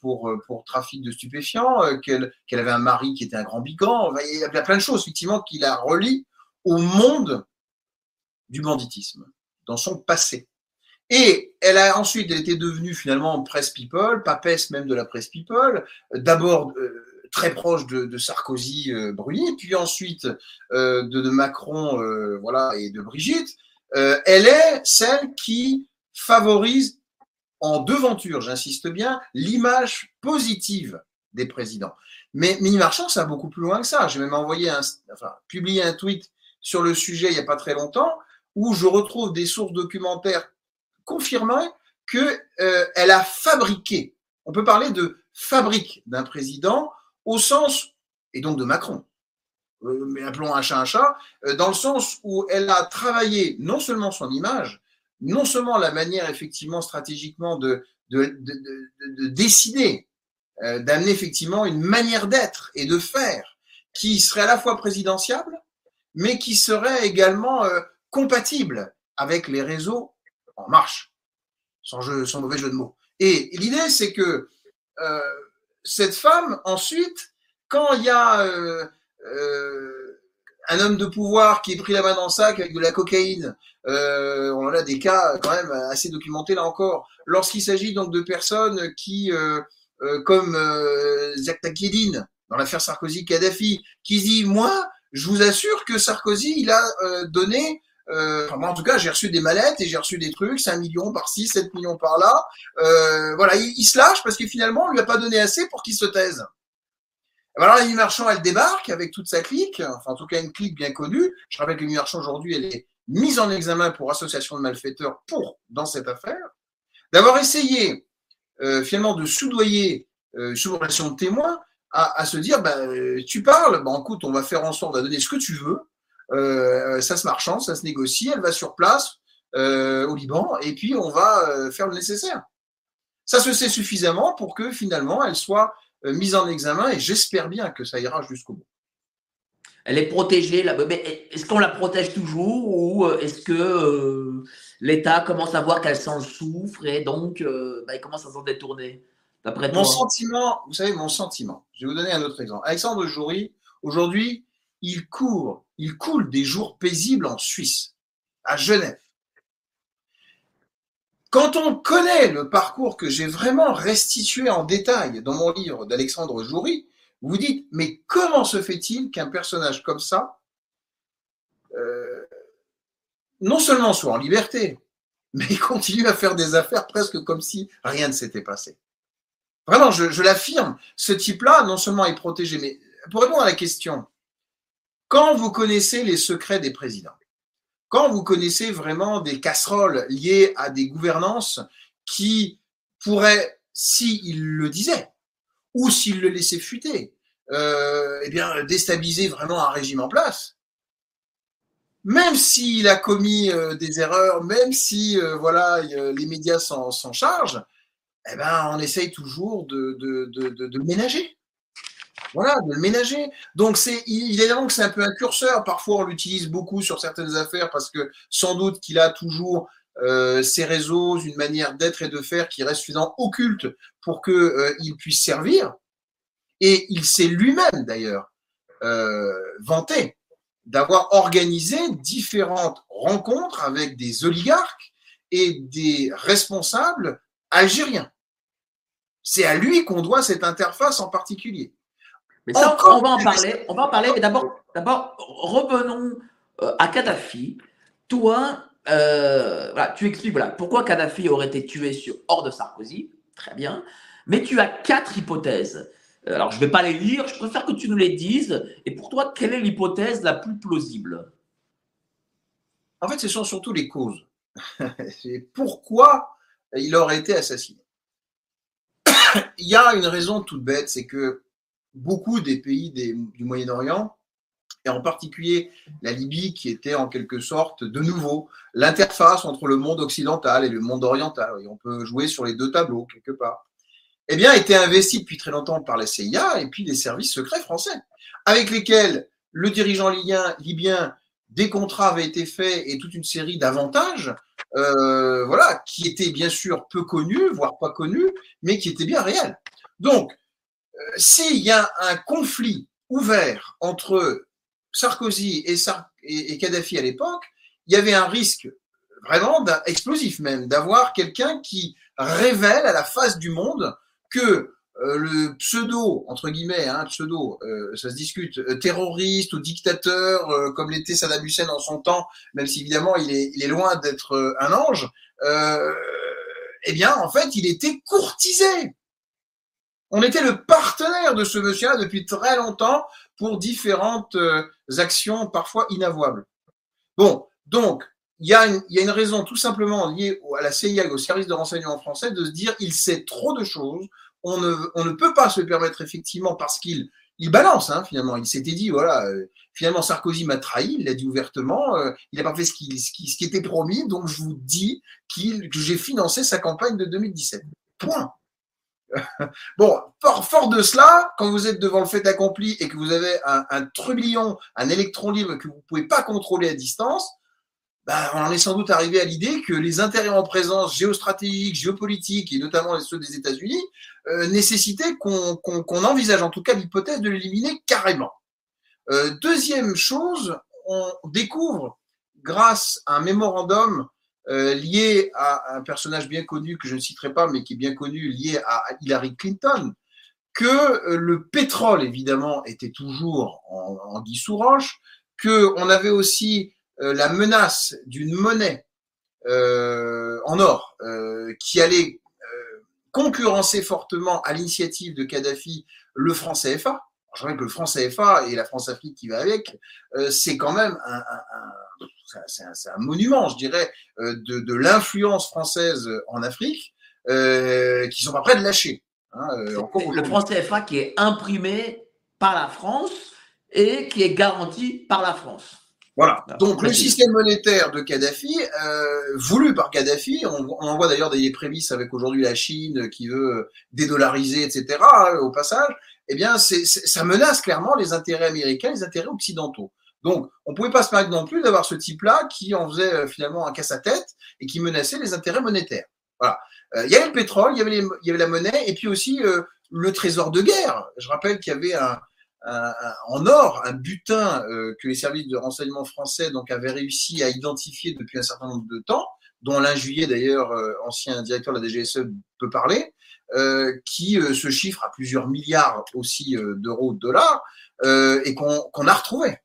Speaker 2: pour, trafic de stupéfiants, qu'elle qu'elle avait un mari qui était un grand bigan. Il y a plein de choses, effectivement, qui la relient au monde du banditisme, dans son passé. Et elle a ensuite, elle était devenue finalement presse people, papesse même de la presse people. D'abord, très proche de, Sarkozy, euh, Bruni, puis ensuite euh, de, Macron, euh, voilà, et de Brigitte. elle est celle qui favorise en devanture, j'insiste bien, l'image positive des présidents. Mais Mini Marchand, ça va beaucoup plus loin que ça. J'ai même envoyé un, enfin, publié un tweet sur le sujet il n'y a pas très longtemps où je retrouve des sources documentaires confirmant qu'elle elle a fabriqué, on peut parler de fabrique d'un président au sens, et donc de Macron, euh, mais appelons un chat un chat, euh, dans le sens où elle a travaillé non seulement son image, non seulement la manière effectivement stratégiquement de, de, décider, euh, d'amener effectivement une manière d'être et de faire qui serait à la fois présidentiable, mais qui serait également compatible avec les réseaux en marche, sans, mauvais jeu de mots. Et l'idée, c'est que cette femme, ensuite, quand il y a euh, euh, un homme de pouvoir qui est pris la main dans le sac avec de la cocaïne, euh, on a des cas quand même assez documentés là encore. Lorsqu'il s'agit donc de personnes qui, comme euh, dans l'affaire Sarkozy-Kadhafi, qui dit moi, je vous assure que Sarkozy, il a donné euh, moi, en tout cas, j'ai reçu des mallettes et j'ai reçu des trucs, 5 millions par-ci, 7 millions par-là. Euh, voilà, il, se lâche parce que finalement, on lui a pas donné assez pour qu'il se taise. Alors, nuit marchand, elle débarque avec toute sa clique, enfin, en tout cas, une clique bien connue. Je rappelle que nuit marchand, aujourd'hui, elle est mise en examen pour association de malfaiteurs pour, dans cette affaire, d'avoir essayé, euh, finalement, de soudoyer, euh, sous relation de témoin, à, se dire, bah, tu parles, bah, écoute, on va faire en sorte de donner ce que tu veux, euh, ça se marchande, ça se négocie, elle va sur place euh, au Liban et puis on va euh, faire le nécessaire. Ça se sait suffisamment pour que finalement elle soit mise en examen et j'espère bien que ça ira jusqu'au bout.
Speaker 1: Elle est protégée là. Est-ce qu'on la protège toujours ou est-ce que l'État commence à voir qu'elle s'en souffre et donc bah, il commence à s'en détourner?
Speaker 2: Mon sentiment, vous savez, mon sentiment, je vais vous donner un autre exemple. Alexandre Joury, aujourd'hui, il court, il coule des jours paisibles en Suisse, à Genève. Quand on connaît le parcours que j'ai vraiment restitué en détail dans mon livre d'Alexandre Joury, vous dites, mais comment se fait-il qu'un personnage comme ça, euh, non seulement soit en liberté, mais <laughs> continue à faire des affaires presque comme si rien ne s'était passé? Vraiment, je, l'affirme, ce type-là, non seulement est protégé, mais pour répondre à la question, quand vous connaissez les secrets des présidents, quand vous connaissez vraiment des casseroles liées à des gouvernances qui pourraient, s'il le disait, ou s'il le laissait fuiter, euh, eh bien, déstabiliser vraiment un régime en place, même s'il a commis euh, des erreurs, même si euh, voilà les médias s'en chargent, eh ben, on essaye toujours de, de ménager. Voilà, de le ménager. Donc, c'est évidemment que c'est un peu un curseur. Parfois, on l'utilise beaucoup sur certaines affaires parce que sans doute qu'il a toujours euh, ses réseaux, une manière d'être et de faire qui reste suffisamment occulte pour qu'il euh, puisse servir. Et il s'est lui-même, d'ailleurs, euh, vanté d'avoir organisé différentes rencontres avec des oligarques et des responsables algériens. C'est à lui qu'on doit cette interface en particulier.
Speaker 1: Mais ça, on va en parler. On va en parler. Mais d'abord, d'abord, revenons euh, à Kadhafi. Toi, euh, tu expliques voilà, pourquoi Kadhafi aurait été tué sur hors de Sarkozy. Très bien. Mais tu as quatre hypothèses Alors, je ne vais pas les lire, je préfère que tu nous les dises. Et pour toi, quelle est l'hypothèse la plus plausible?
Speaker 2: En fait, ce sont surtout les causes. <laughs> pourquoi il aurait été assassiné? <coughs> il y a une raison toute bête, c'est que beaucoup des pays du Moyen-Orient, et en particulier la Libye, qui était en quelque sorte de nouveau l'interface entre le monde occidental et le monde oriental, et on peut jouer sur les deux tableaux quelque part, eh bien, investi depuis très longtemps par la CIA et puis les services secrets français, avec lesquels le dirigeant libyen, libyen des contrats avaient été faits et toute une série d'avantages, euh, voilà, qui étaient bien sûr peu connus, voire pas connus, mais qui étaient bien réels. Donc, euh, s'il y a un conflit ouvert entre Sarkozy et, et, Kadhafi à l'époque, il y avait un risque vraiment explosif même d'avoir quelqu'un qui révèle à la face du monde que le pseudo, entre guillemets, hein, pseudo, euh, ça se discute, euh, terroriste ou dictateur, comme l'était Saddam Hussein en son temps, même si évidemment il est, loin d'être un ange, eh bien, en fait, il était courtisé. On était le partenaire de ce monsieur-là depuis très longtemps pour différentes actions parfois inavouables. Bon, donc, il y, a une, raison tout simplement liée à la CIA, au service de renseignement français, de se dire il sait trop de choses on ne, peut pas se permettre effectivement parce qu'il il balance hein, finalement. Il s'était dit voilà, euh, finalement Sarkozy m'a trahi, il l'a dit ouvertement, euh, il n'a pas fait ce qui, était promis, donc je vous dis que j'ai financé sa campagne de 2017. Point. <laughs> bon, fort, de cela, quand vous êtes devant le fait accompli et que vous avez un, un trublion, un électron libre que vous ne pouvez pas contrôler à distance, bah, on en est sans doute arrivé à l'idée que les intérêts en présence géostratégique, géopolitique, et notamment ceux des États-Unis, euh, nécessitaient qu'on envisage en tout cas l'hypothèse de l'éliminer carrément. Euh, deuxième chose, on découvre, grâce à un mémorandum euh, lié à un personnage bien connu, que je ne citerai pas, mais qui est bien connu, lié à Hillary Clinton, que le pétrole, évidemment, était toujours en, en guise sous roche, qu'on avait aussi la menace d'une monnaie euh, en or euh, qui allait concurrencer fortement à l'initiative de Kadhafi le franc CFA. Je crois que le franc CFA et la France-Afrique qui va avec, c'est quand même un, un, monument, je dirais, de, de l'influence française en Afrique, euh, qui sont pas prêts de lâcher.
Speaker 1: Hein, le franc CFA qui est imprimé par la France et qui est garanti par la France.
Speaker 2: Voilà. Ah, Donc le système monétaire de Kadhafi, euh, voulu par Kadhafi, on, on en voit d'ailleurs des prémices avec aujourd'hui la Chine qui veut dédollariser, etc. Hein, au passage, eh bien, ça menace clairement les intérêts américains, les intérêts occidentaux. Donc, on pouvait pas se permettre non plus d'avoir ce type-là qui en faisait euh, finalement un casse-à-tête et qui menaçait les intérêts monétaires. Voilà. Euh, il y avait le pétrole, il y avait, il y avait la monnaie et puis aussi euh, le trésor de guerre. Je rappelle qu'il y avait un, en or un butin euh, que les services de renseignement français donc avaient réussi à identifier depuis un certain nombre de temps, dont Alain Juillet d'ailleurs, euh, ancien directeur de la DGSE, peut parler, euh, qui se chiffre à plusieurs milliards aussi d'euros, de dollars, et qu'on a retrouvé.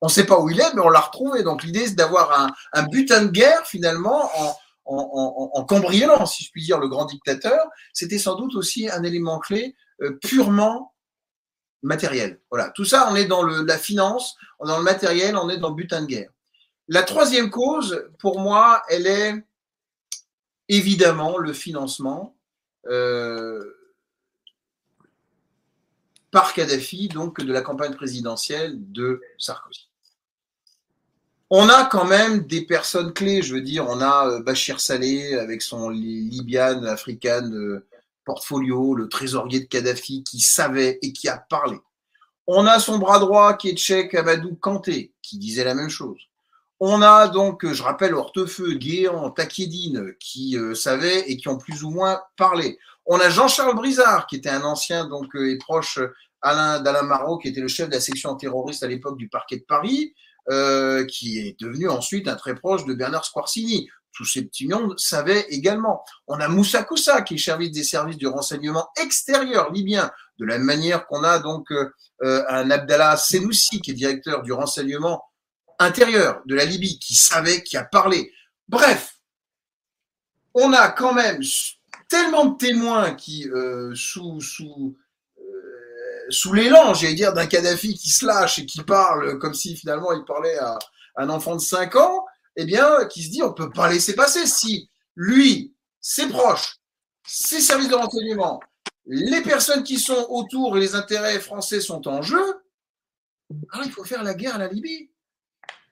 Speaker 2: On ne sait pas où il est, mais on l'a retrouvé. Donc l'idée c'est d'avoir un, butin de guerre finalement en, en, en, cambriolant, si je puis dire, le grand dictateur. C'était sans doute aussi un élément clé purement matériel. Voilà, tout ça, on est dans le, la finance, on est dans le matériel, on est dans le butin de guerre. La troisième cause, pour moi, elle est évidemment le financement euh, par Kadhafi, donc de la campagne présidentielle de Sarkozy. On a quand même des personnes clés, je veux dire, on a euh, Bachir Saleh avec son Libyan africaine euh, portfolio, le trésorier de Kadhafi qui savait et qui a parlé. On a son bras droit qui est tchèque, Amadou Kanté, qui disait la même chose. On a donc, je rappelle, Hortefeux, Guéant, Takiedine, qui euh, savaient et qui ont plus ou moins parlé. On a Jean-Charles Brizard, qui était un ancien donc euh, et proche Alain d'Alain Marot, qui était le chef de la section terroriste à l'époque du parquet de Paris, euh, qui est devenu ensuite un très proche de Bernard Squarcini tous ces petits mondes savaient également. On a Moussa Koussa, qui service des services du renseignement extérieur libyen, de la même manière qu'on a donc euh, euh, un Abdallah Senoussi, qui est directeur du renseignement intérieur de la Libye, qui savait, qui a parlé. Bref, on a quand même tellement de témoins qui, euh, sous, sous sous l'élan, j'allais dire, d'un Kadhafi qui se lâche et qui parle comme si finalement il parlait à un enfant de 5 ans, eh bien, qui se dit on peut pas laisser passer. Si lui, ses proches, ses services de renseignement, les personnes qui sont autour et les intérêts français sont en jeu, alors il faut faire la guerre à la Libye.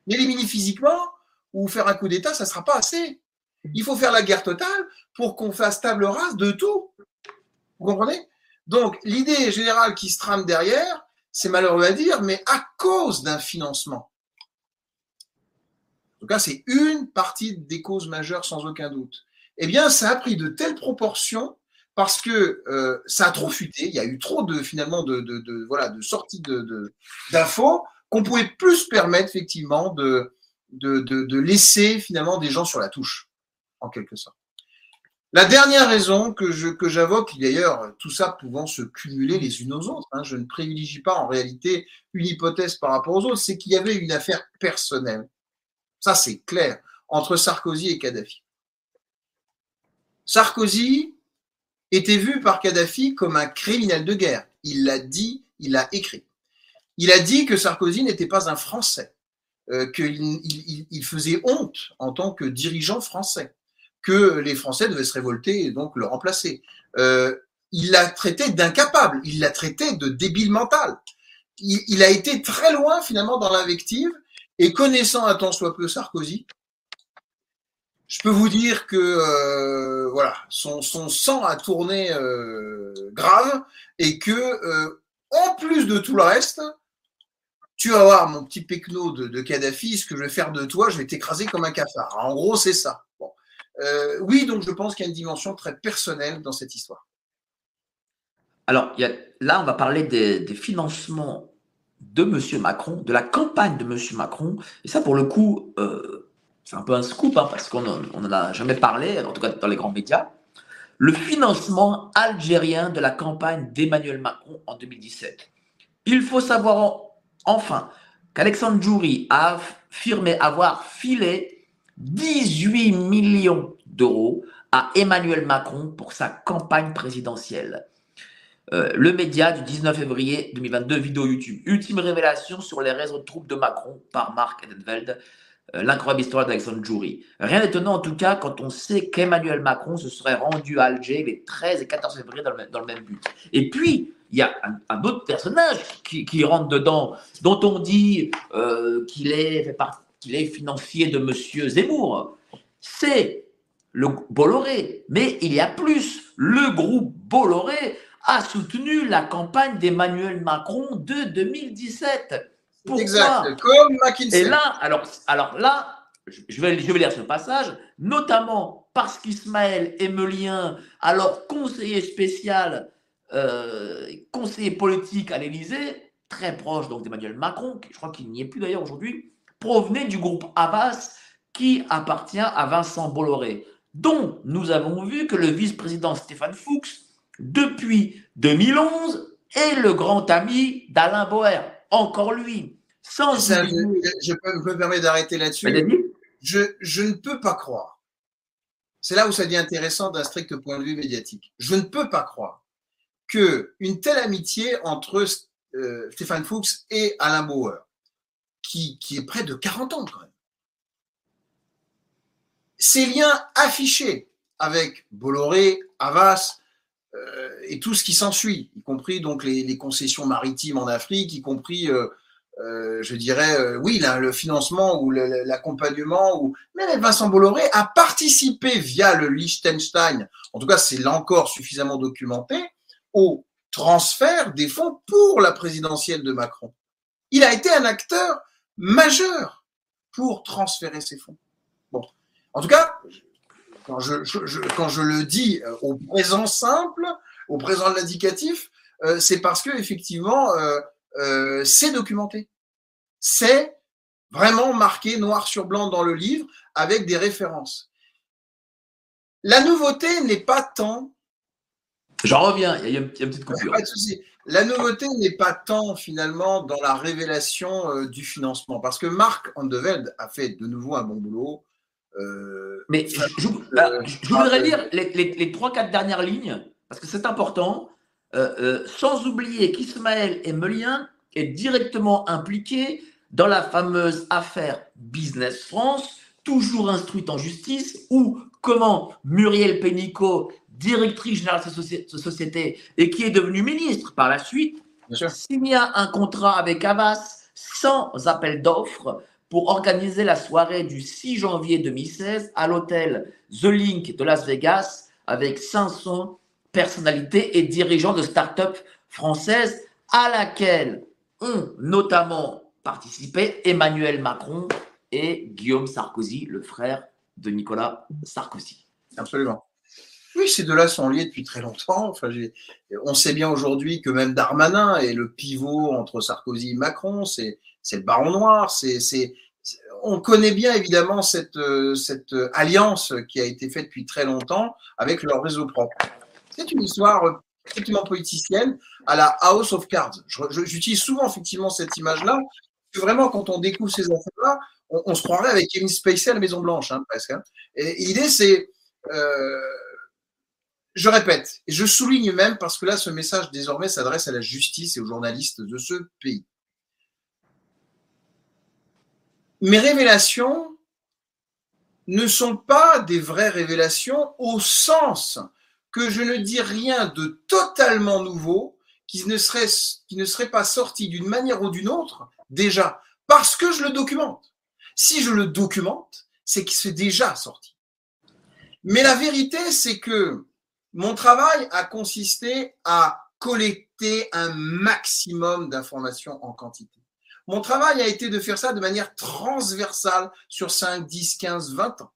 Speaker 2: L'éliminer physiquement ou faire un coup d'État, ça ne sera pas assez. Il faut faire la guerre totale pour qu'on fasse table rase de tout. Vous comprenez? Donc, l'idée générale qui se trame derrière, c'est malheureux à dire, mais à cause d'un financement. En tout cas, c'est une partie des causes majeures sans aucun doute. Eh bien, ça a pris de telles proportions parce que euh, ça a trop fuité. Il y a eu trop de finalement de, voilà de sorties d'infos qu'on pouvait plus permettre effectivement de, laisser finalement des gens sur la touche en quelque sorte. La dernière raison que je que j'invoque, d'ailleurs, tout ça pouvant se cumuler les unes aux autres, hein, je ne privilégie pas en réalité une hypothèse par rapport aux autres, c'est qu'il y avait une affaire personnelle. Ça, c'est clair entre Sarkozy et Kadhafi. Sarkozy était vu par Kadhafi comme un criminel de guerre. Il l'a dit, il l'a écrit. Il a dit que Sarkozy n'était pas un Français, euh, qu'il il, faisait honte en tant que dirigeant français, que les Français devaient se révolter et donc le remplacer. Euh, il l'a traité d'incapable, il l'a traité de débile mental. Il, il, a été très loin finalement dans l'invective et connaissant un tant soit peu Sarkozy, je peux vous dire que euh, voilà, son, sang a tourné euh, grave et que euh, en plus de tout le reste, tu vas voir mon petit pecno de, de Kadhafi, ce que je vais faire de toi, je vais t'écraser comme un cafard. En gros, c'est ça. Bon. oui, donc je pense qu'il y a une dimension très personnelle dans cette histoire.
Speaker 1: Alors, là, on va parler des financements de M. Macron, de la campagne de M. Macron. Et ça, pour le coup, euh, c'est un peu un scoop, hein, parce qu'on n'en a jamais parlé, en tout cas dans les grands médias. Le financement algérien de la campagne d'Emmanuel Macron en 2017. Il faut savoir enfin qu'Alexandre Djouri a affirmé avoir filé 18 millions d'euros à Emmanuel Macron pour sa campagne présidentielle. Euh, le média du 19 février 2022, vidéo YouTube. Ultime révélation sur les réseaux de troupes de Macron par Marc Edenveld. Euh, l'incroyable histoire d'Alexandre Djouri. Rien d'étonnant en tout cas quand on sait qu'Emmanuel Macron se serait rendu à Alger les 13 et 14 février dans le, dans le même but. Et puis, il y a un, autre personnage qui, rentre dedans, dont on dit euh, qu'il est, qu'il est financier de Monsieur Zemmour. C'est le Bolloré. Mais il y a plus. Le groupe Bolloré a soutenu la campagne d'Emmanuel Macron de 2017.
Speaker 2: Pourquoi exact, comme McKinsey.
Speaker 1: Et là, alors, alors là, je vais, je vais lire ce passage, notamment parce qu'Ismaël Emelien, alors conseiller spécial, euh, conseiller politique à l'Élysée, très proche donc d'Emmanuel Macron, je crois qu'il n'y est plus d'ailleurs aujourd'hui, provenait du groupe Havas qui appartient à Vincent Bolloré, dont nous avons vu que le vice-président Stéphane Fuchs depuis 2011 est le grand ami d'Alain Boer. Encore lui. Sans
Speaker 2: je, je, peux, me permettre d'arrêter là-dessus. Je, je ne peux pas croire. C'est là où ça devient intéressant d'un strict point de vue médiatique. Je ne peux pas croire que une telle amitié entre euh, Stéphane Fuchs et Alain Bauer, qui, qui est près de 40 ans quand même, ces liens affichés avec Bolloré, Havas, et tout ce qui s'ensuit, y compris donc les, concessions maritimes en Afrique, y compris, euh, euh, je dirais, oui, le financement ou l'accompagnement. Ou... Mais Vincent Bolloré a participé via le Liechtenstein, en tout cas c'est là encore suffisamment documenté, au transfert des fonds pour la présidentielle de Macron. Il a été un acteur majeur pour transférer ces fonds. Bon, en tout cas, quand je, quand je le dis euh, au présent simple, au présent de l'indicatif, euh, c'est parce que effectivement, euh, c'est documenté. C'est vraiment marqué noir sur blanc dans le livre avec des références. La nouveauté n'est pas tant.
Speaker 1: J'en reviens, il y a une, petite coupure.
Speaker 2: Pas de souci. La nouveauté n'est pas tant finalement dans la révélation du financement, parce que Marc Andeveld a fait de nouveau un bon boulot.
Speaker 1: Euh, Mais je, bah, voudrais lire les, trois, quatre dernières lignes, parce que c'est important. Euh, euh, sans oublier qu'Ismaël Emelien est directement impliqué dans la fameuse affaire Business France, toujours instruite en justice, ou comment Muriel Pénicaud, directrice générale de cette société et qui est devenue ministre par la suite, signa un contrat avec Avas sans appel d'offres pour organiser la soirée du 6 janvier 2016 à l'hôtel The Link de Las Vegas avec 500 personnalités et dirigeants de start-up françaises à laquelle ont notamment participé Emmanuel Macron et Guillaume Sarkozy, le frère de Nicolas Sarkozy.
Speaker 2: Absolument. Oui, ces deux-là sont liés depuis très longtemps. Enfin, on sait bien aujourd'hui que même Darmanin est le pivot entre Sarkozy et Macron. C'est le baron noir. C'est on connaît bien évidemment cette, cette alliance qui a été faite depuis très longtemps avec leur réseau propre. C'est une histoire effectivement politicienne à la House of Cards. J'utilise souvent effectivement cette image-là. Vraiment, quand on découvre ces affaires-là, on, se croirait avec Kevin Spacey à la Maison Blanche, hein, presque. Hein. Et l'idée, c'est euh, je répète, et je souligne même parce que là, ce message désormais s'adresse à la justice et aux journalistes de ce pays. Mes révélations ne sont pas des vraies révélations au sens que je ne dis rien de totalement nouveau qui ne serait, pas sorti d'une manière ou d'une autre déjà, parce que je le documente. Si je le documente, c'est que c'est déjà sorti. Mais la vérité, c'est que mon travail a consisté à collecter un maximum d'informations en quantité. Mon travail a été de faire ça de manière transversale sur 5, 10, 15, 20 ans.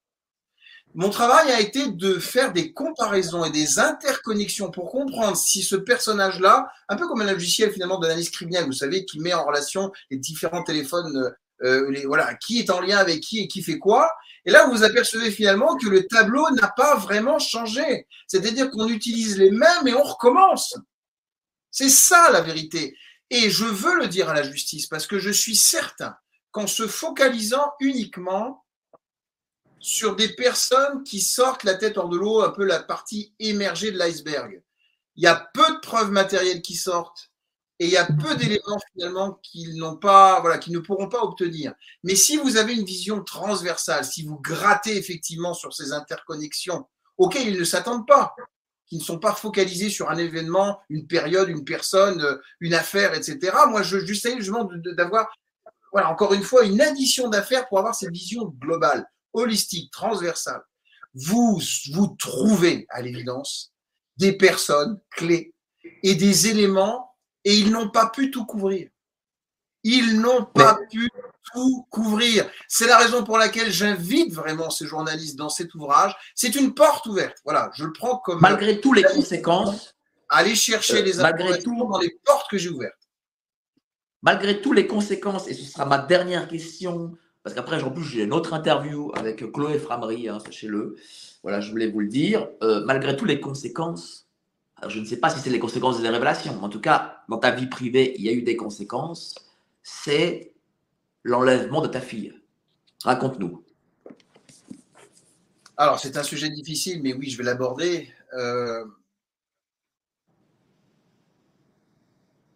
Speaker 2: Mon travail a été de faire des comparaisons et des interconnexions pour comprendre si ce personnage-là, un peu comme un logiciel finalement d'analyse criminelle, vous savez, qui met en relation les différents téléphones, euh, les, voilà, qui est en lien avec qui et qui fait quoi, et là, vous apercevez finalement que le tableau n'a pas vraiment changé. C'est-à-dire qu'on utilise les mêmes et on recommence. C'est ça la vérité. Et je veux le dire à la justice parce que je suis certain qu'en se focalisant uniquement sur des personnes qui sortent la tête hors de l'eau, un peu la partie émergée de l'iceberg, il y a peu de preuves matérielles qui sortent et il y a peu d'éléments finalement qu'ils n'ont pas, voilà, qu'ils ne pourront pas obtenir. Mais si vous avez une vision transversale, si vous grattez effectivement sur ces interconnexions auxquelles ils ne s'attendent pas, qui ne sont pas focalisés sur un événement, une période, une personne, une affaire, etc. Moi, je j'essaie justement d'avoir, voilà, encore une fois, une addition d'affaires pour avoir cette vision globale, holistique, transversale. Vous, vous trouvez à l'évidence des personnes clés et des éléments et ils n'ont pas pu tout couvrir. Ils n'ont pas pu tout couvrir. C'est la raison pour laquelle j'invite vraiment ces journalistes dans cet ouvrage. C'est une porte ouverte. Voilà, je le prends comme.
Speaker 1: Malgré toutes les conséquences.
Speaker 2: Aller chercher euh, les informations dans les portes que j'ai ouvertes.
Speaker 1: Malgré toutes les conséquences, et ce sera ma dernière question, parce qu'après, en plus, j'ai une autre interview avec Chloé Framery, hein, sachez-le. Voilà, je voulais vous le dire. Euh, malgré toutes les conséquences, je ne sais pas si c'est les conséquences des révélations, mais en tout cas, dans ta vie privée, il y a eu des conséquences. C'est l'enlèvement de ta fille. Raconte-nous.
Speaker 2: Alors, c'est un sujet difficile, mais oui, je vais l'aborder. Euh,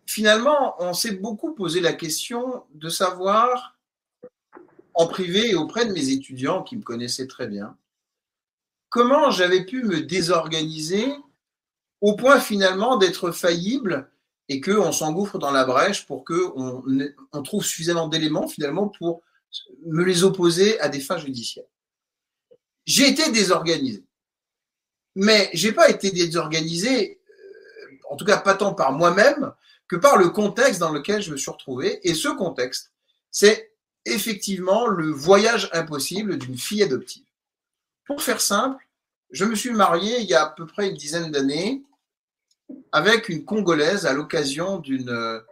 Speaker 2: finalement, on s'est beaucoup posé la question de savoir, en privé et auprès de mes étudiants qui me connaissaient très bien, comment j'avais pu me désorganiser au point finalement d'être faillible et qu'on s'engouffre dans la brèche pour qu'on on trouve suffisamment d'éléments finalement pour me les opposer à des fins judiciaires. J'ai été désorganisé. Mais j'ai pas été désorganisé, euh, en tout cas pas tant par moi-même que par le contexte dans lequel je me suis retrouvé. Et ce contexte, c'est effectivement le voyage impossible d'une fille adoptive. Pour faire simple, je me suis marié il y a à peu près une dizaine d'années avec une Congolaise à l'occasion d'une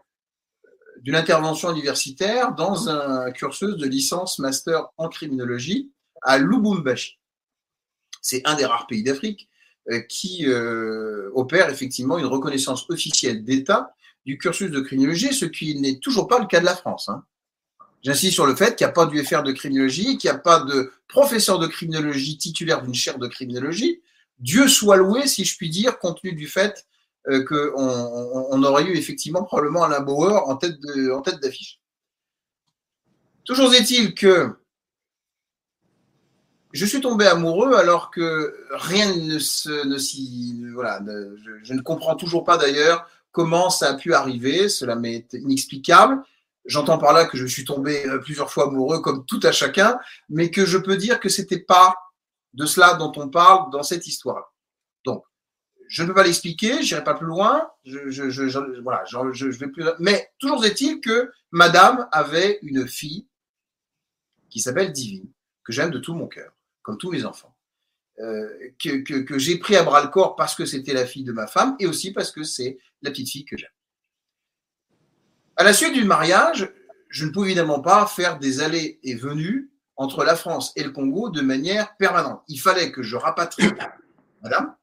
Speaker 2: d'une intervention universitaire dans un cursus de licence master en criminologie à Lubumbashi. C'est un des rares pays d'Afrique euh, qui euh, opère effectivement une reconnaissance officielle d'État du cursus de criminologie, ce qui n'est toujours pas le cas de la France. Hein. J'insiste sur le fait qu'il n'y a pas d'UFR de criminologie, qu'il n'y a pas de professeur de criminologie titulaire d'une chaire de criminologie. Dieu soit loué, si je puis dire, compte tenu du fait euh, qu'on on, aurait eu effectivement probablement Alain Bauer en tête d'affiche. Toujours est-il que je suis tombé amoureux alors que rien ne se, ne s'y, voilà, je, je, ne comprends toujours pas d'ailleurs comment ça a pu arriver. Cela m'est inexplicable. J'entends par là que je suis tombé euh, plusieurs fois amoureux comme tout à chacun, mais que je peux dire que c'était pas de cela dont on parle dans cette histoire. Je ne peux pas l'expliquer, j'irai pas plus loin. Je, je, je, voilà, je, vais plus. Mais toujours est-il que Madame avait une fille qui s'appelle Divine, que j'aime de tout mon cœur, comme tous mes enfants, euh, que, que, que j'ai pris à bras le corps parce que c'était la fille de ma femme et aussi parce que c'est la petite fille que j'aime. À la suite du mariage, je ne pouvais évidemment pas faire des allées et venues entre la France et le Congo de manière permanente. Il fallait que je rapatrie madame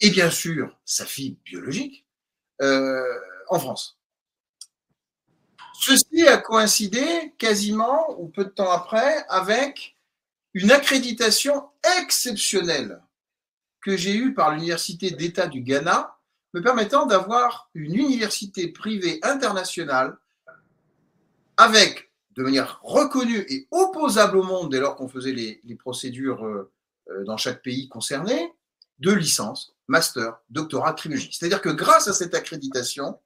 Speaker 2: et bien sûr sa fille biologique euh, en France. Ceci a coïncidé quasiment ou peu de temps après avec une accréditation exceptionnelle que j'ai eue par l'Université d'État du Ghana me permettant d'avoir une université privée internationale avec, de manière reconnue et opposable au monde dès lors qu'on faisait les, procédures euh, euh, dans chaque pays concerné, de licence, master, doctorat, trilogie. C'est-à-dire que grâce à cette accréditation,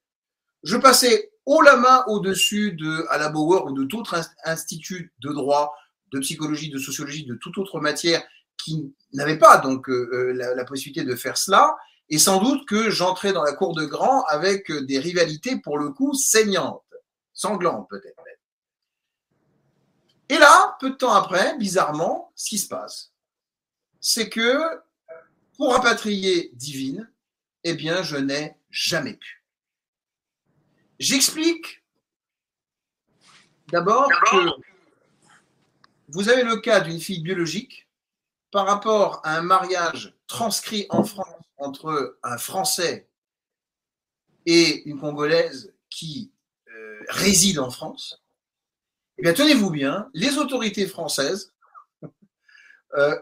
Speaker 2: je passais haut la main au-dessus de à la Bauer ou de tout autre institut de droit, de psychologie, de sociologie, de toute autre matière qui n'avait pas donc euh, la, possibilité de faire cela et sans doute que j'entrais dans la cour de grand avec des rivalités pour le coup saignantes, sanglantes peut-être. Et là, peu de temps après, bizarrement, ce qui se passe, c'est que pour rapatrier Divine, eh bien, je n'ai jamais pu. J'explique d'abord que vous avez le cas d'une fille biologique par rapport à un mariage transcrit en France entre un Français et une Congolaise qui euh, réside en France, eh bien, tenez-vous bien, les autorités françaises, euh,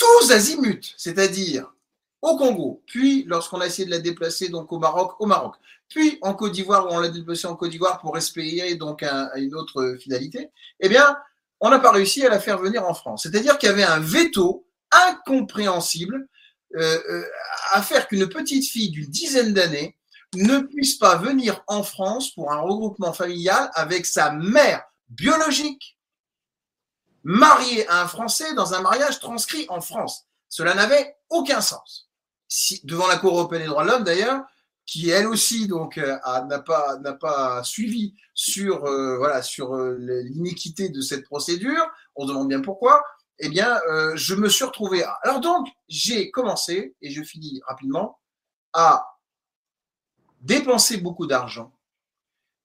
Speaker 2: tous azimuts, c'est-à-dire au Congo, puis lorsqu'on a essayé de la déplacer donc au Maroc, au Maroc, puis en Côte d'Ivoire, où on l'a déplacée en Côte d'Ivoire pour espérer donc une autre finalité, eh bien, on n'a pas réussi à la faire venir en France. C'est-à-dire qu'il y avait un veto incompréhensible euh, euh, à faire qu'une petite fille d'une dizaine d'années ne puisse pas venir en France pour un regroupement familial avec sa mère biologique, mariée à un Français dans un mariage transcrit en France. Cela n'avait aucun sens. Devant la Cour européenne des droits de l'homme, d'ailleurs, qui elle aussi donc euh, n'a pas suivi sur voilà sur l'iniquité de cette procédure. On se demande bien pourquoi eh bien, euh, je me suis retrouvé. Alors donc, j'ai commencé, et je finis rapidement, à dépenser beaucoup d'argent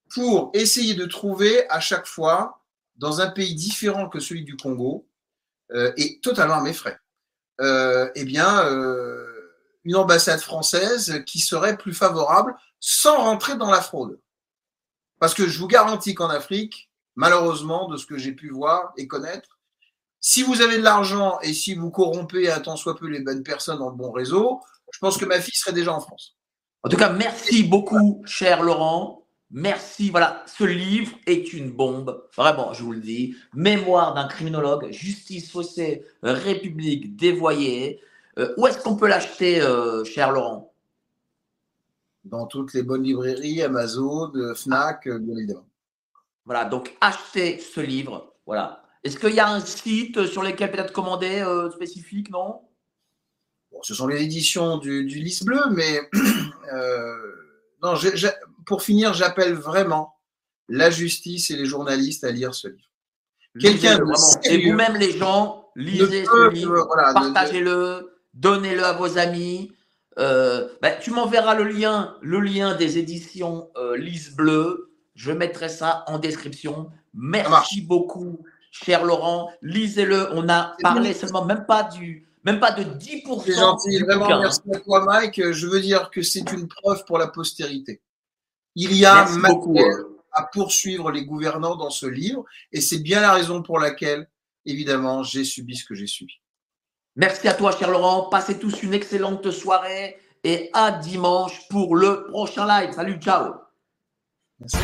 Speaker 2: pour essayer de trouver à chaque fois, dans un pays différent que celui du Congo, euh, et totalement à mes frais, euh, eh bien, une ambassade française qui serait plus favorable sans rentrer dans la fraude. Parce que je vous garantis qu'en Afrique, malheureusement, de ce que j'ai pu voir et connaître, si vous avez de l'argent et si vous corrompez un tant soit peu les bonnes personnes dans le bon réseau, je pense que ma fille serait déjà en France.
Speaker 1: En tout cas, merci beaucoup, cher Laurent. Merci. Voilà, ce livre est une bombe. Vraiment, je vous le dis. Mémoire d'un criminologue, justice faussée, république dévoyée. Euh, où est-ce qu'on peut l'acheter, euh, cher Laurent?
Speaker 2: Dans toutes les bonnes librairies, Amazon, Fnac, bien évidemment.
Speaker 1: Voilà, donc achetez ce livre. Voilà, est-ce qu'il y a un site sur lequel peut-être commander euh, spécifique, non?
Speaker 2: Ce sont les éditions du, du Lys Bleu, mais <clears throat> euh, non, pour finir, j'appelle vraiment la justice et les journalistes à lire ce livre.
Speaker 1: Quelqu'un Et vous-même, les gens, lisez ce livre, partagez-le, donnez-le à vos amis. Euh, ben, tu m'enverras le lien, le lien des éditions Lys Bleu. Je mettrai ça en description. Merci beaucoup cher Laurent, lisez-le. On a parlé seulement même pas du, même pas de 10%.
Speaker 2: C'est gentil, vraiment. Merci à toi, Mike. Je veux dire que c'est une preuve pour la postérité. Il y a à poursuivre les gouvernants dans ce livre, et c'est bien la raison pour laquelle, évidemment, j'ai subi ce que j'ai subi.
Speaker 1: Merci à toi, cher Laurent. Passez tous une excellente soirée et à dimanche pour le prochain live. Salut, ciao.
Speaker 2: Merci.